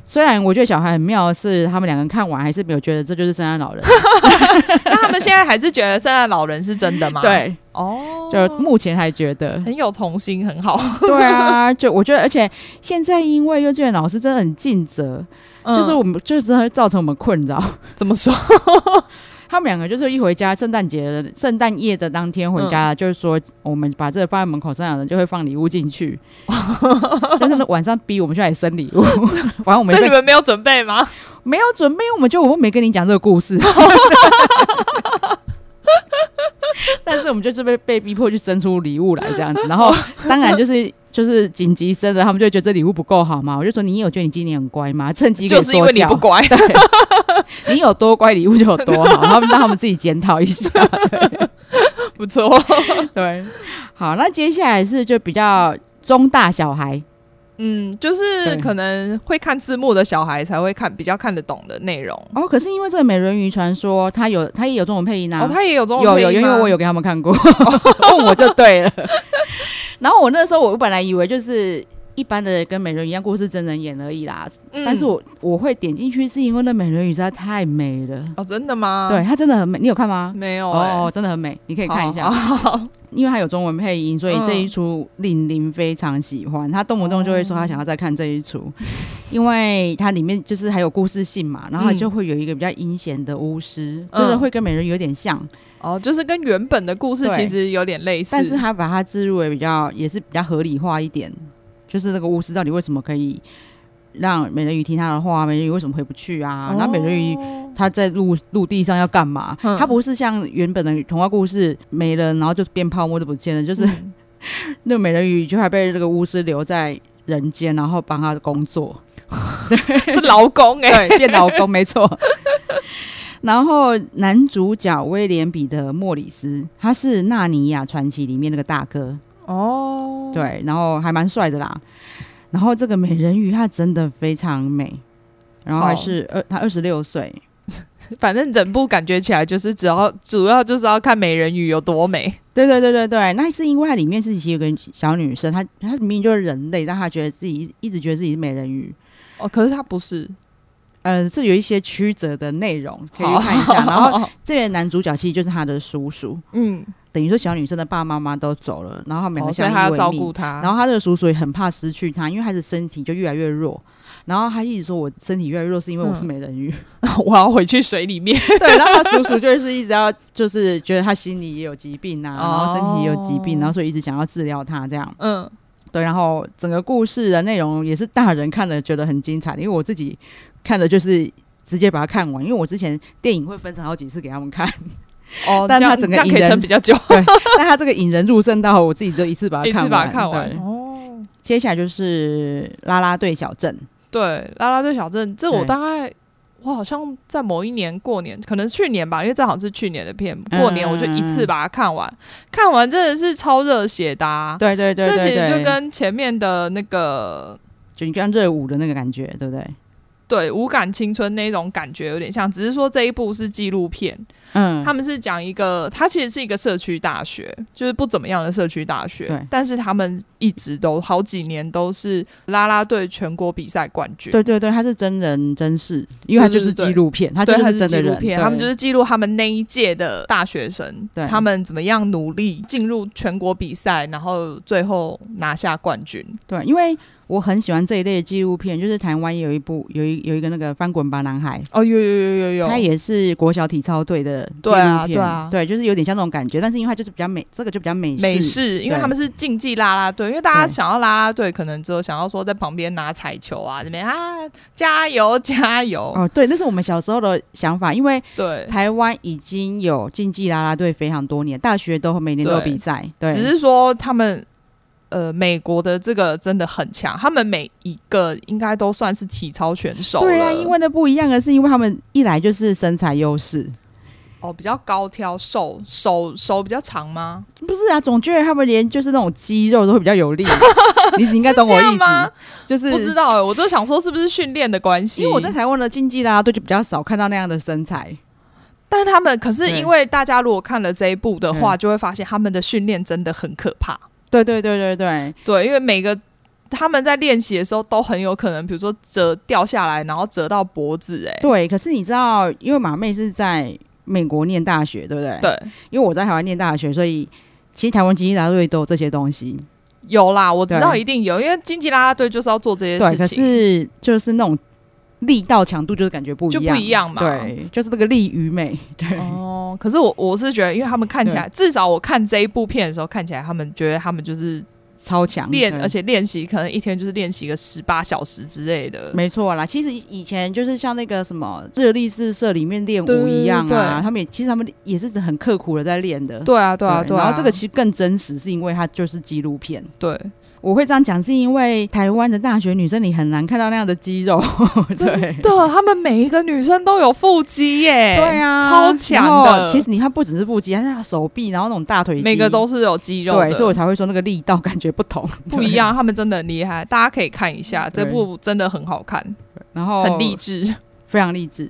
A: 虽然我觉得小孩很妙的是，他们两个人看完还是没有觉得这就是圣诞老人。
B: 那他们现在还是觉得圣诞老人是真的吗？
A: 对，哦，就目前还觉得
B: 很有童心，很好。
A: 对啊，就我觉得，而且现在因为幼稚园老师真的很尽责，嗯、就是我们就是真的会造成我们困扰。
B: 怎么说？
A: 他们两个就是一回家，圣诞节的圣诞夜的当天回家，嗯、就是说我们把这个放在门口，圣诞老人就会放礼物进去。但是呢晚上逼我们去来生礼物，反正我们
B: 所以你们没有准备吗？
A: 没有准备，我们就我们没跟你讲这个故事。但是我们就是被被逼迫去生出礼物来这样子，然后当然就是。就是紧急生的，他们就觉得这礼物不够好嘛。我就说，你有觉得你今年很乖吗？趁机
B: 就是因为你不乖，
A: 对你有多乖，礼物就有多好。他们让他们自己检讨一下，
B: 不错。
A: 对，好，那接下来是就比较中大小孩，
B: 嗯，就是可能会看字幕的小孩才会看比较看得懂的内容。
A: 哦，可是因为这个美人鱼传说，它有它也有中文配音啊，
B: 哦，它也有中文配音，
A: 有有，因为我有给他们看过，问我就对了。然后我那时候，我本来以为就是一般的跟美人鱼一样故事真人演而已啦。嗯、但是我我会点进去是因为那美人鱼实在太美了。
B: 哦，真的吗？
A: 对，它真的很美。你有看吗？
B: 没有、欸。
A: 哦，真的很美，你可以看一下。因为它有中文配音，所以这一出令玲非常喜欢。他动不动就会说他想要再看这一出，哦、因为它里面就是还有故事性嘛，然后就会有一个比较阴险的巫师，嗯、就是会跟美人鱼有点像。
B: 哦，就是跟原本的故事其实有点类似，
A: 但是他把它置入的比较也是比较合理化一点。就是那个巫师到底为什么可以让美人鱼听他的话？美人鱼为什么回不去啊？哦、然后美人鱼他在陆陆地上要干嘛？他、嗯、不是像原本的童话故事没了，然后就变泡沫就不见了。就是、嗯、那个美人鱼就还被这个巫师留在人间，然后帮他工作，对，
B: 是劳工哎、欸，
A: 对，变劳工没错。然后男主角威廉彼得莫里斯，他是《纳尼亚传奇》里面那个大哥哦，对，然后还蛮帅的啦。然后这个美人鱼她真的非常美，然后还是二，她二十六岁。
B: 反正整部感觉起来就是只要主要就是要看美人鱼有多美。
A: 对对对对对，那是因为它里面是其实有个小女生，她她明明就是人类，但她觉得自己一直觉得自己是美人鱼。
B: 哦，可是她不是。
A: 呃，这有一些曲折的内容可以看一下。然后这个男主角其实就是他的叔叔，嗯，等于说小女生的爸爸妈妈都走了，然后他们两个相依为命，
B: 要照顾她。
A: 然后他这个叔叔也很怕失去她，因为他的身体就越来越弱。然后他一直说：“我身体越来越弱，是因为我是美人鱼，
B: 嗯、我要回去水里面。”
A: 对，然后他叔叔就是一直要，就是觉得他心里也有疾病啊，然后身体也有疾病，然后所以一直想要治疗他这样。嗯，对。然后整个故事的内容也是大人看了觉得很精彩，因为我自己。看的就是直接把它看完，因为我之前电影会分成好几次给他们看，
B: 哦，但他整个引人比较久，
A: 对，但他这个引人入胜到我自己都一次把它看完，
B: 一次把它看完。
A: 哦，接下来就是啦啦队小镇，
B: 对，啦啦队小镇，这我大概我好像在某一年过年，可能去年吧，因为正好是去年的片，过年我就一次把它看完，看完真的是超热血的啊，
A: 对对对，
B: 这其实就跟前面的那个
A: 就你刚热舞的那个感觉，对不对？
B: 对，无感青春那种感觉有点像，只是说这一部是纪录片。嗯，他们是讲一个，它其实是一个社区大学，就是不怎么样的社区大学。对，但是他们一直都好几年都是啦啦队全国比赛冠军。
A: 对对对，它是真人真事，因为它就是纪录片，它就是真的纪录片。
B: 他们就是记录他们那一届的大学生，对他们怎么样努力进入全国比赛，然后最后拿下冠军。
A: 对，因为。我很喜欢这一类的纪录片，就是台湾有一部有一有一个那个翻滚吧男孩。
B: 哦，有有有有有，
A: 他也是国小体操队的纪录片，对啊对啊，对，就是有点像那种感觉，但是因为他就是比较美，这个就比较美式，
B: 美式，因为他们是竞技啦啦队，因为大家想要啦啦队，可能只有想要说在旁边拿彩球啊，这边啊加油加油。
A: 哦，对，那是我们小时候的想法，因为对。台湾已经有竞技啦啦队非常多年，大学都每年都有比赛，对，
B: 只是说他们。呃，美国的这个真的很强，他们每一个应该都算是体操选手。
A: 对啊，因为那不一样的是，因为他们一来就是身材优势，
B: 哦，比较高挑，瘦手手比较长吗？
A: 不是啊，总觉得他们连就是那种肌肉都会比较有力。你你应该懂我意思吗？就是
B: 不知道哎、欸，我就想说是不是训练的关系？
A: 因为我在台湾的竞技啦啦队就比较少看到那样的身材，
B: 但他们可是因为大家如果看了这一部的话，就会发现他们的训练真的很可怕。
A: 对对对对对
B: 对，因为每个他们在练习的时候都很有可能，比如说折掉下来，然后折到脖子。哎，
A: 对。可是你知道，因为马妹是在美国念大学，对不对？
B: 对。
A: 因为我在台湾念大学，所以其实台湾竞技啦啦队都有这些东西。
B: 有啦，我知道一定有，因为经济拉拉队就是要做这些事情。
A: 对，可是就是那种力道强度就是感觉不一样，
B: 就不一样嘛。
A: 对，就是那个力与美。对。
B: 哦，可是我我是觉得，因为他们看起来，至少我看这一部片的时候，看起来他们觉得他们就是
A: 超强
B: 练，而且练习可能一天就是练习个十八小时之类的。
A: 没错啦，其实以前就是像那个什么热力四射里面练舞一样啊，他们也其实他们也是很刻苦的在练的。
B: 对啊，对啊，对啊。
A: 然后这个其实更真实，是因为它就是纪录片。
B: 对。
A: 我会这样讲，是因为台湾的大学女生你很难看到那样的肌肉，
B: 真的，她们每一个女生都有腹肌耶，
A: 对啊，
B: 超强的。
A: 其实你看，不只是腹肌，还有手臂，然后那种大腿肌，
B: 每个都是有肌肉，
A: 对，所以我才会说那个力道感觉不同，
B: 不一样。他们真的很厉害，大家可以看一下这部，真的很好看，
A: 然后
B: 很励志，
A: 非常励志。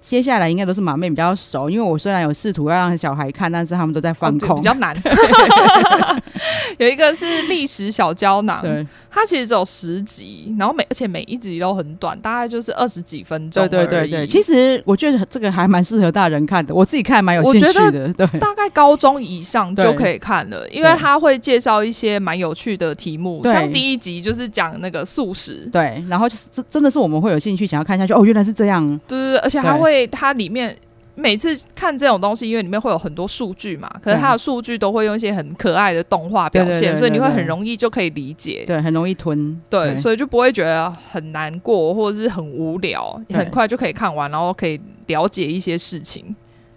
A: 接下来应该都是马妹比较熟，因为我虽然有试图要让小孩看，但是他们都在放空，哦、
B: 比较难。有一个是历史小胶囊，对，它其实只有十集，然后每而且每一集都很短，大概就是二十几分钟。
A: 对对对对，其实我觉得这个还蛮适合大人看的，我自己看蛮有兴趣的。对，
B: 大概高中以上就可以看了，因为它会介绍一些蛮有趣的题目，像第一集就是讲那个素食，
A: 对，然后就是真真的是我们会有兴趣想要看下去。哦，原来是这样，
B: 对对对，而且它会它里面。每次看这种东西，因为里面会有很多数据嘛，可是它的数据都会用一些很可爱的动画表现，所以你会很容易就可以理解，
A: 对，很容易吞，
B: 对，对，所以就不会觉得很难过或者是很无聊，很快就可以看完，然后可以了解一些事情。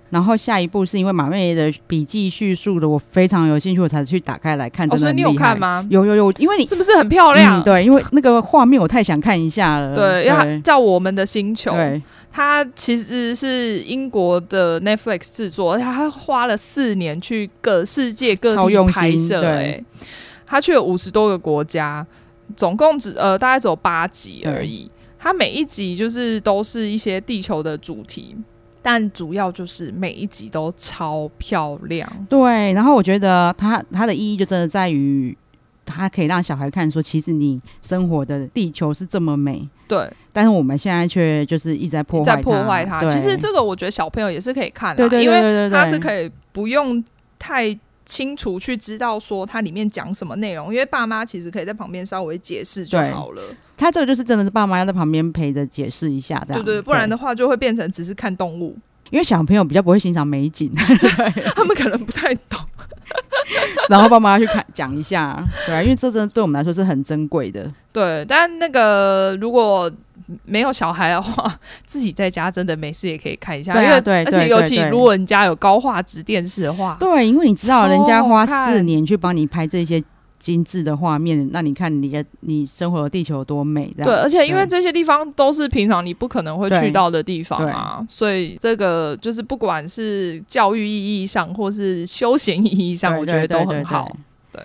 A: 然后下一步是因为马妹的笔记叙述的，我非常有兴趣，我才去打开来看。真的、哦、所以
B: 你有看吗？
A: 有有有，因为你
B: 是不是很漂亮？
A: 嗯、对，因为那个画面我太想看一下了。
B: 对，因为它叫《我们的星球》，对，它其实是英国的 Netflix 制作，而且它花了四年去各世界各地拍摄。对，它去了五十多个国家，总共只呃大概只有八集而已。它每一集就是都是一些地球的主题。但主要就是每一集都超漂亮，
A: 对。然后我觉得它它的意义就真的在于，它可以让小孩看说，其实你生活的地球是这么美，
B: 对。
A: 但是我们现在却就是一直在破坏，
B: 在破坏它。其实这个我觉得小朋友也是可以看的，因为它是可以不用太。清楚去知道说它里面讲什么内容，因为爸妈其实可以在旁边稍微解释就好了。
A: 他这个就是真的是爸妈要在旁边陪着解释一下，这样对，对对，
B: 不然的话就会变成只是看动物，
A: 因为小朋友比较不会欣赏美景，
B: 他们可能不太懂。
A: 然后爸妈要去看讲一下，对啊，因为这真的对我们来说是很珍贵的。
B: 对，但那个如果。没有小孩的话，自己在家真的没事也可以看一下。对啊，对，而且尤其如果人家有高画质电视的话，
A: 对，因为你知道人家花四年去帮你拍这些精致的画面，那你看你的你生活的地球有多美。
B: 对，而且因为这些地方都是平常你不可能会去到的地方啊，所以这个就是不管是教育意义上或是休闲意义上，我觉得都很好。对。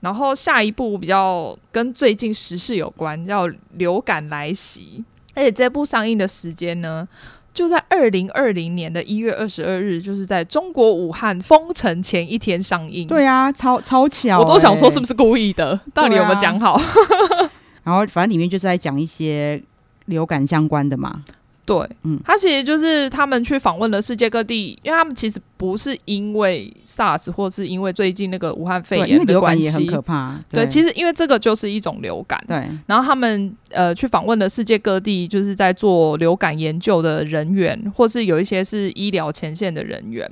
B: 然后下一部比较跟最近时事有关，叫流感来袭，而且这部上映的时间呢，就在二零二零年的一月二十二日，就是在中国武汉封城前一天上映。
A: 对啊，超超巧，欸，
B: 我都想说是不是故意的？到底有没有讲好？啊、
A: 然后反正里面就是在讲一些流感相关的嘛。
B: 对，嗯，他其实就是他们去访问了世界各地，因为他们其实不是因为 SARS 或是因为最近那个武汉肺炎的关系，
A: 也很可怕。
B: 对，对，其实因为这个就是一种流感。对，然后他们呃去访问了世界各地，就是在做流感研究的人员，或是有一些是医疗前线的人员，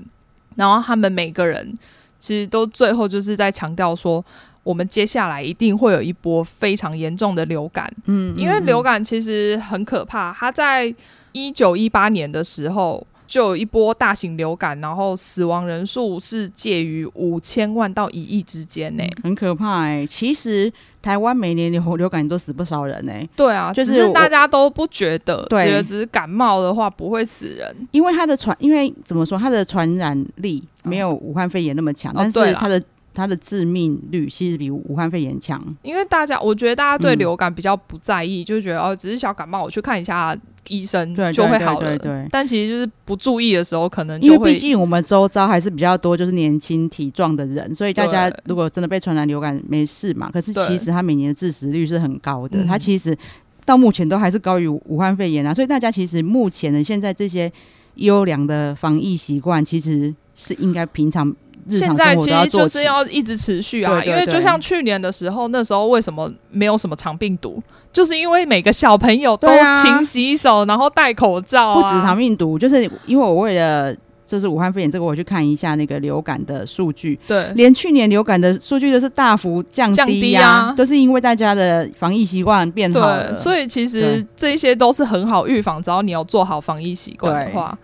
B: 然后他们每个人其实都最后就是在强调说，我们接下来一定会有一波非常严重的流感。嗯，因为流感其实很可怕，它在一九一八年的时候，就有一波大型流感，然后死亡人数是介于五千万到一亿之间呢、欸，
A: 很可怕哎、欸。其实台湾每年流流感都死不少人呢、欸。
B: 对啊，就是、只是大家都不觉得，觉得只是感冒的话不会死人，
A: 因为它的传，因为怎么说，它的传染力没有武汉肺炎那么强、哦，但是它的。它的致命率其实比武汉肺炎强，
B: 因为大家，我觉得大家对流感比较不在意，嗯、就是觉得哦，只是小感冒，我去看一下医生就会好了。对对对对对，但其实就是不注意的时候，可能因为毕竟我们周遭还是比较多就是年轻体壮的人，所以大家如果真的被传染流感没事嘛。可是其实它每年的致死率是很高的，它其实到目前都还是高于武汉肺炎啊。所以大家其实目前的现在这些优良的防疫习惯，其实是应该平常。现在其实就是要一直持续啊，因为就像去年的时候，那时候为什么没有什么肠病毒？就是因为每个小朋友都勤洗手，然后戴口罩啊。
A: 不止肠病毒，就是因为我为了就是武汉肺炎这个，我去看一下那个流感的数据。对，连去年流感的数据都是大幅降低啊，降低啊，都是因为大家的防疫习惯变好了。
B: 对，所以其实这些都是很好预防，只要你有做好防疫习惯的话。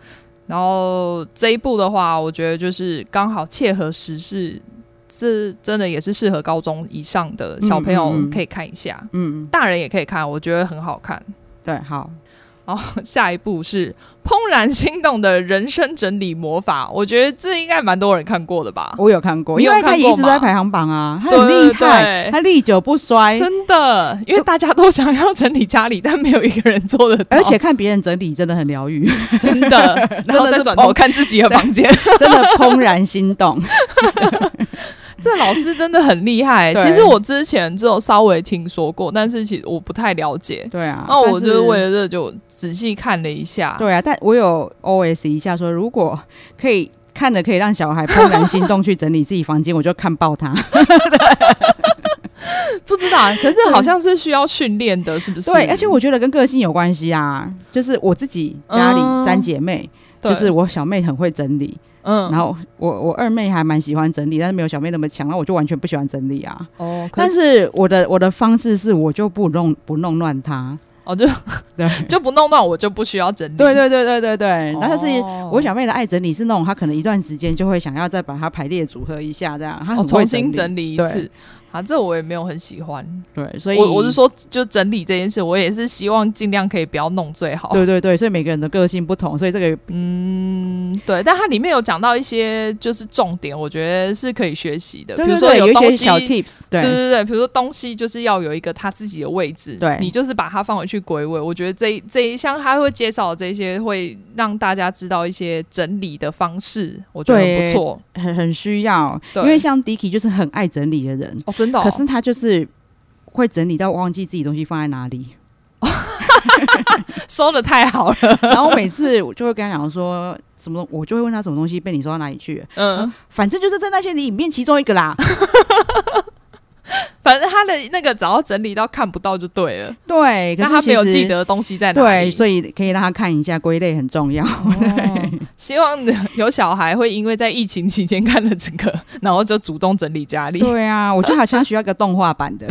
B: 然后这一部的话，我觉得就是刚好切合时事，这真的也是适合高中以上的小朋友可以看一下，嗯，大人也可以看，我觉得很好看。
A: 对，好，
B: 好，下一部是《怦然心动的人生整理魔法》，我觉得这应该蛮多人看过的吧？
A: 我有看过，
B: 因为他
A: 一直在排行榜啊，他很厉害，他历久不衰，
B: 真的。因为大家都想要整理家里，但没有一个人做的，
A: 而且看别人整理真的很疗愈，
B: 真的。然后再转头看自己的房间，
A: 真的怦然心动。
B: 这老师真的很厉害。其实我之前只有稍微听说过，但是其实我不太了解。
A: 对啊，
B: 那我就是为了这就仔细看了一下。
A: 对啊，但我有 OS 一下说，如果可以看的可以让小孩怦然心动去整理自己房间，我就看爆他。
B: 不知道，可是好像是需要训练的，是不是？
A: 对，而且我觉得跟个性有关系啊。就是我自己家里三姐妹，嗯、就是我小妹很会整理。嗯，然后我我二妹还蛮喜欢整理，但是没有小妹那么强，然后我就完全不喜欢整理啊。哦，但是我的我的方式是我就不弄不弄乱它，
B: 哦，就 对，就不弄乱，我就不需要整理。
A: 对对对对对对。然后但是我小妹的爱整理是那种，她可能一段时间就会想要再把它排列组合一下，这样她、哦、
B: 重新整理一次。啊，这我也没有很喜欢，
A: 对，所以
B: 我我是说，就整理这件事，我也是希望尽量可以不要弄最好。
A: 对对对，所以每个人的个性不同，所以这个
B: 嗯，对，但它里面有讲到一些就是重点，我觉得是可以学习的。
A: 比
B: 如说
A: 有
B: 东西
A: 有一些小 tips，对
B: 对对对，比如说东西就是要有一个它自己的位置，对，你就是把它放回去归位。我觉得这一这一项他会介绍这些，会让大家知道一些整理的方式，我觉得不错，
A: 很很需要。因为像 Dicky 就是很爱整理的人
B: 哦，真的哦，
A: 可是他就是。是会整理到忘记自己东西放在哪里，
B: 收的太好了。
A: 然后每次我就会跟他讲说什么，我就会问他什么东西被你收到哪里去。嗯，反正就是在那些里面其中一个啦。
B: 反正他的那个只要整理到看不到就对了。
A: 对，可是
B: 他没有记得东西在哪里，
A: 对，所以可以让他看一下，归类很重要。哦、
B: 希望有小孩会因为在疫情期间看了这个，然后就主动整理家里。
A: 对啊，我觉得好像需要一个动画版的，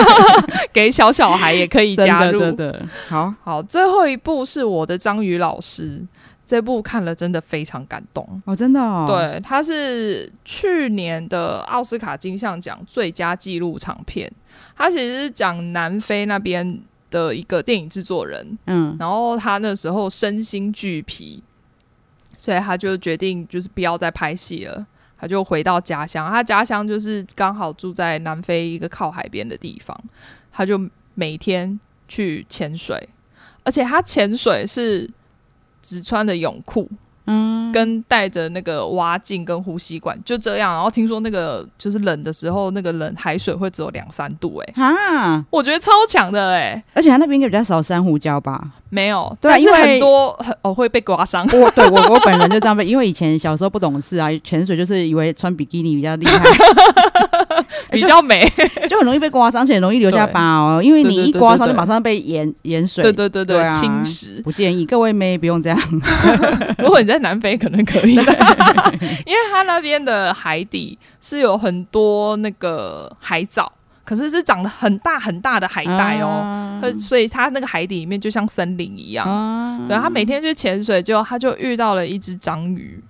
B: 给小小孩也可以加入。
A: 真的，真的，好
B: 好，最后一部是我的章鱼老师。这部看了真的非常感动
A: 哦，真的哦。
B: 对，它是去年的奥斯卡金像奖最佳纪录长片。它其实是讲南非那边的一个电影制作人，嗯，然后他那时候身心俱疲，所以他就决定就是不要再拍戏了，他就回到家乡。他家乡就是刚好住在南非一个靠海边的地方，他就每天去潜水，而且他潜水是。只穿的泳裤，嗯，跟带着那个蛙镜跟呼吸管，就这样。然后听说那个就是冷的时候，那个冷海水会只有两三度，欸，哎，啊，我觉得超强的，欸，哎，
A: 而且他那边应该比较少珊瑚礁吧。
B: 没有，对，因为很多很哦会被刮伤。
A: 我对我我本人就这样被，因为以前小时候不懂事啊，潜水就是以为穿比基尼比较厉害，
B: 比较美，
A: 就很容易被刮伤，而且很容易留下疤哦。因为你一刮伤就马上被盐盐水，
B: 对对对对，侵蚀。
A: 不建议各位妹不用这样。
B: 如果你在南非可能可以，因为它那边的海底是有很多那个海藻。可是是长得很大很大的海带哦，啊、所以它那个海底里面就像森林一样。啊、对，他每天去潜水，就他就遇到了一只章鱼，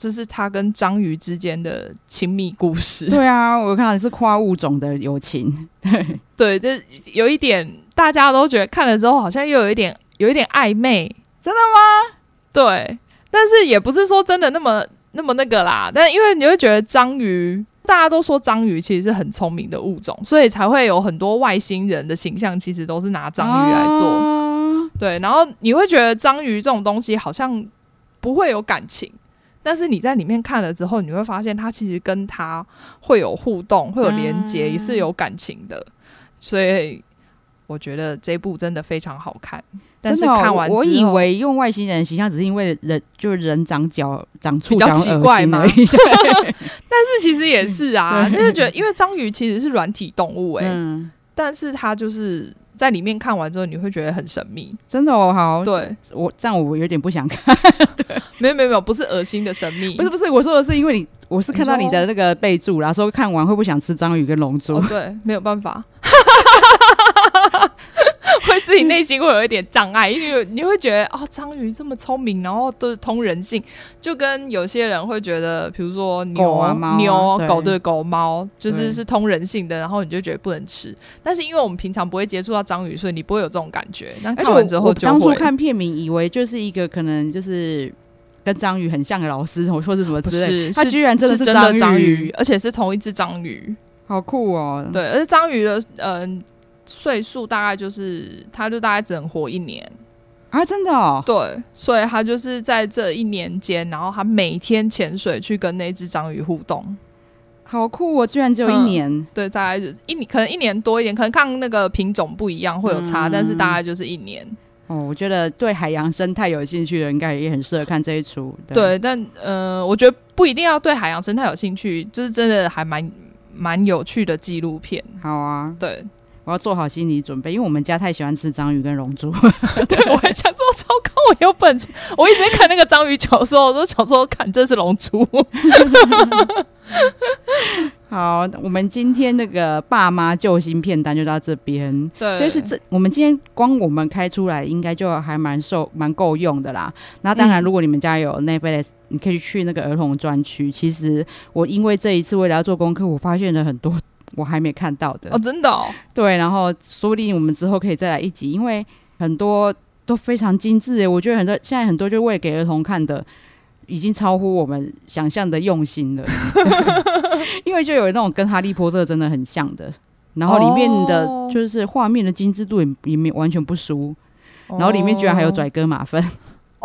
B: 这是他跟章鱼之间的亲密故事。
A: 对啊，我看到是跨物种的友情。
B: 对，对，就有一点大家都觉得看了之后好像又有一点有一点暧昧。
A: 真的吗？
B: 对，但是也不是说真的那么那么那个啦。但因为你会觉得章鱼。大家都说章鱼其实是很聪明的物种，所以才会有很多外星人的形象，其实都是拿章鱼来做。啊、对，然后你会觉得章鱼这种东西好像不会有感情，但是你在里面看了之后，你会发现他其实跟他会有互动，会有连接，也是有感情的。所以我觉得这部真的非常好看。但是看完
A: 我以为用外星人的形象只是因为人就是人长脚长触
B: 比较奇怪嘛，但是其实也是啊，就是觉得因为章鱼其实是软体动物哎、欸，嗯、但是它就是在里面看完之后你会觉得很神秘，
A: 真的哦，好，
B: 对。
A: 我这样我有点不想看，
B: 对，没有没有没有，不是恶心的神秘，
A: 不是不是，我说的是因为你我是看到你的那个备注，然后说看完会不会想吃章鱼跟龙珠？
B: 哦，对，没有办法。会自己内心会有一点障碍，因为你会觉得哦，章鱼这么聪明，然后都是通人性，就跟有些人会觉得，比如说牛、啊啊、牛、对狗对狗猫，就是是通人性的，然后你就觉得不能吃。但是因为我们平常不会接触到章鱼，所以你不会有这种感觉。那看完之后就，
A: 当初看片名以为就是一个可能就是。跟章鱼很像的老师，我说是什么之类，他居然真的是章鱼，
B: 而且是同一只章鱼，
A: 好酷哦！
B: 对，而且章鱼的嗯岁数大概就是，他就大概只能活一年
A: 啊，真的哦。
B: 对，所以他就是在这一年间，然后他每天潜水去跟那只章鱼互动，
A: 好酷哦！居然只有一年，
B: 嗯、对，大概就一年，可能一年多一点，可能看那个品种不一样会有差，嗯、但是大概就是一年。
A: 哦，我觉得对海洋生态有兴趣的人，应该也很适合看这一出。对，
B: 对，但呃，我觉得不一定要对海洋生态有兴趣，就是真的还蛮蛮有趣的纪录片。
A: 好啊，
B: 对，
A: 我要做好心理准备，因为我们家太喜欢吃章鱼跟龙珠。
B: 对，我还想做超高，我有本事，我一直在看那个章鱼小说，我都想说看这是龙珠。
A: 好，我们今天那个爸妈救星片单就到这边。对，其实这我们今天光我们开出来，应该就还蛮受蛮够用的啦。那当然，如果你们家有 Netflix，你可以去那个儿童专区。其实我因为这一次为了要做功课，我发现了很多我还没看到的
B: 哦，真的哦。
A: 对，然后说不定我们之后可以再来一集，因为很多都非常精致诶。我觉得很多现在很多就为了给儿童看的。已经超乎我们想象的用心了，因为就有那种跟哈利波特真的很像的，然后里面的就是画面的精致度也也没完全不输，然后里面居然还有拽哥马粪
B: 哦，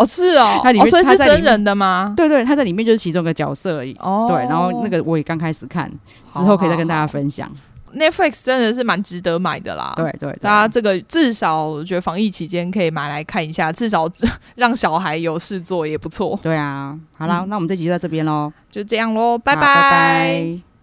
B: 是哦，
A: 它里面、哦、
B: 所以是真人的吗？
A: 对对，他在里面就是其中一个角色而已。哦，对，然后那个我也刚开始看，之后可以再跟大家分享。
B: Netflix 真的是蛮值得买的啦，
A: 对，对对，
B: 大家这个至少我觉得防疫期间可以买来看一下，至少 让小孩有事做也不错。
A: 对啊，好啦，嗯、那我们这集就到这边喽，
B: 就这样喽，拜拜。
A: 拜拜。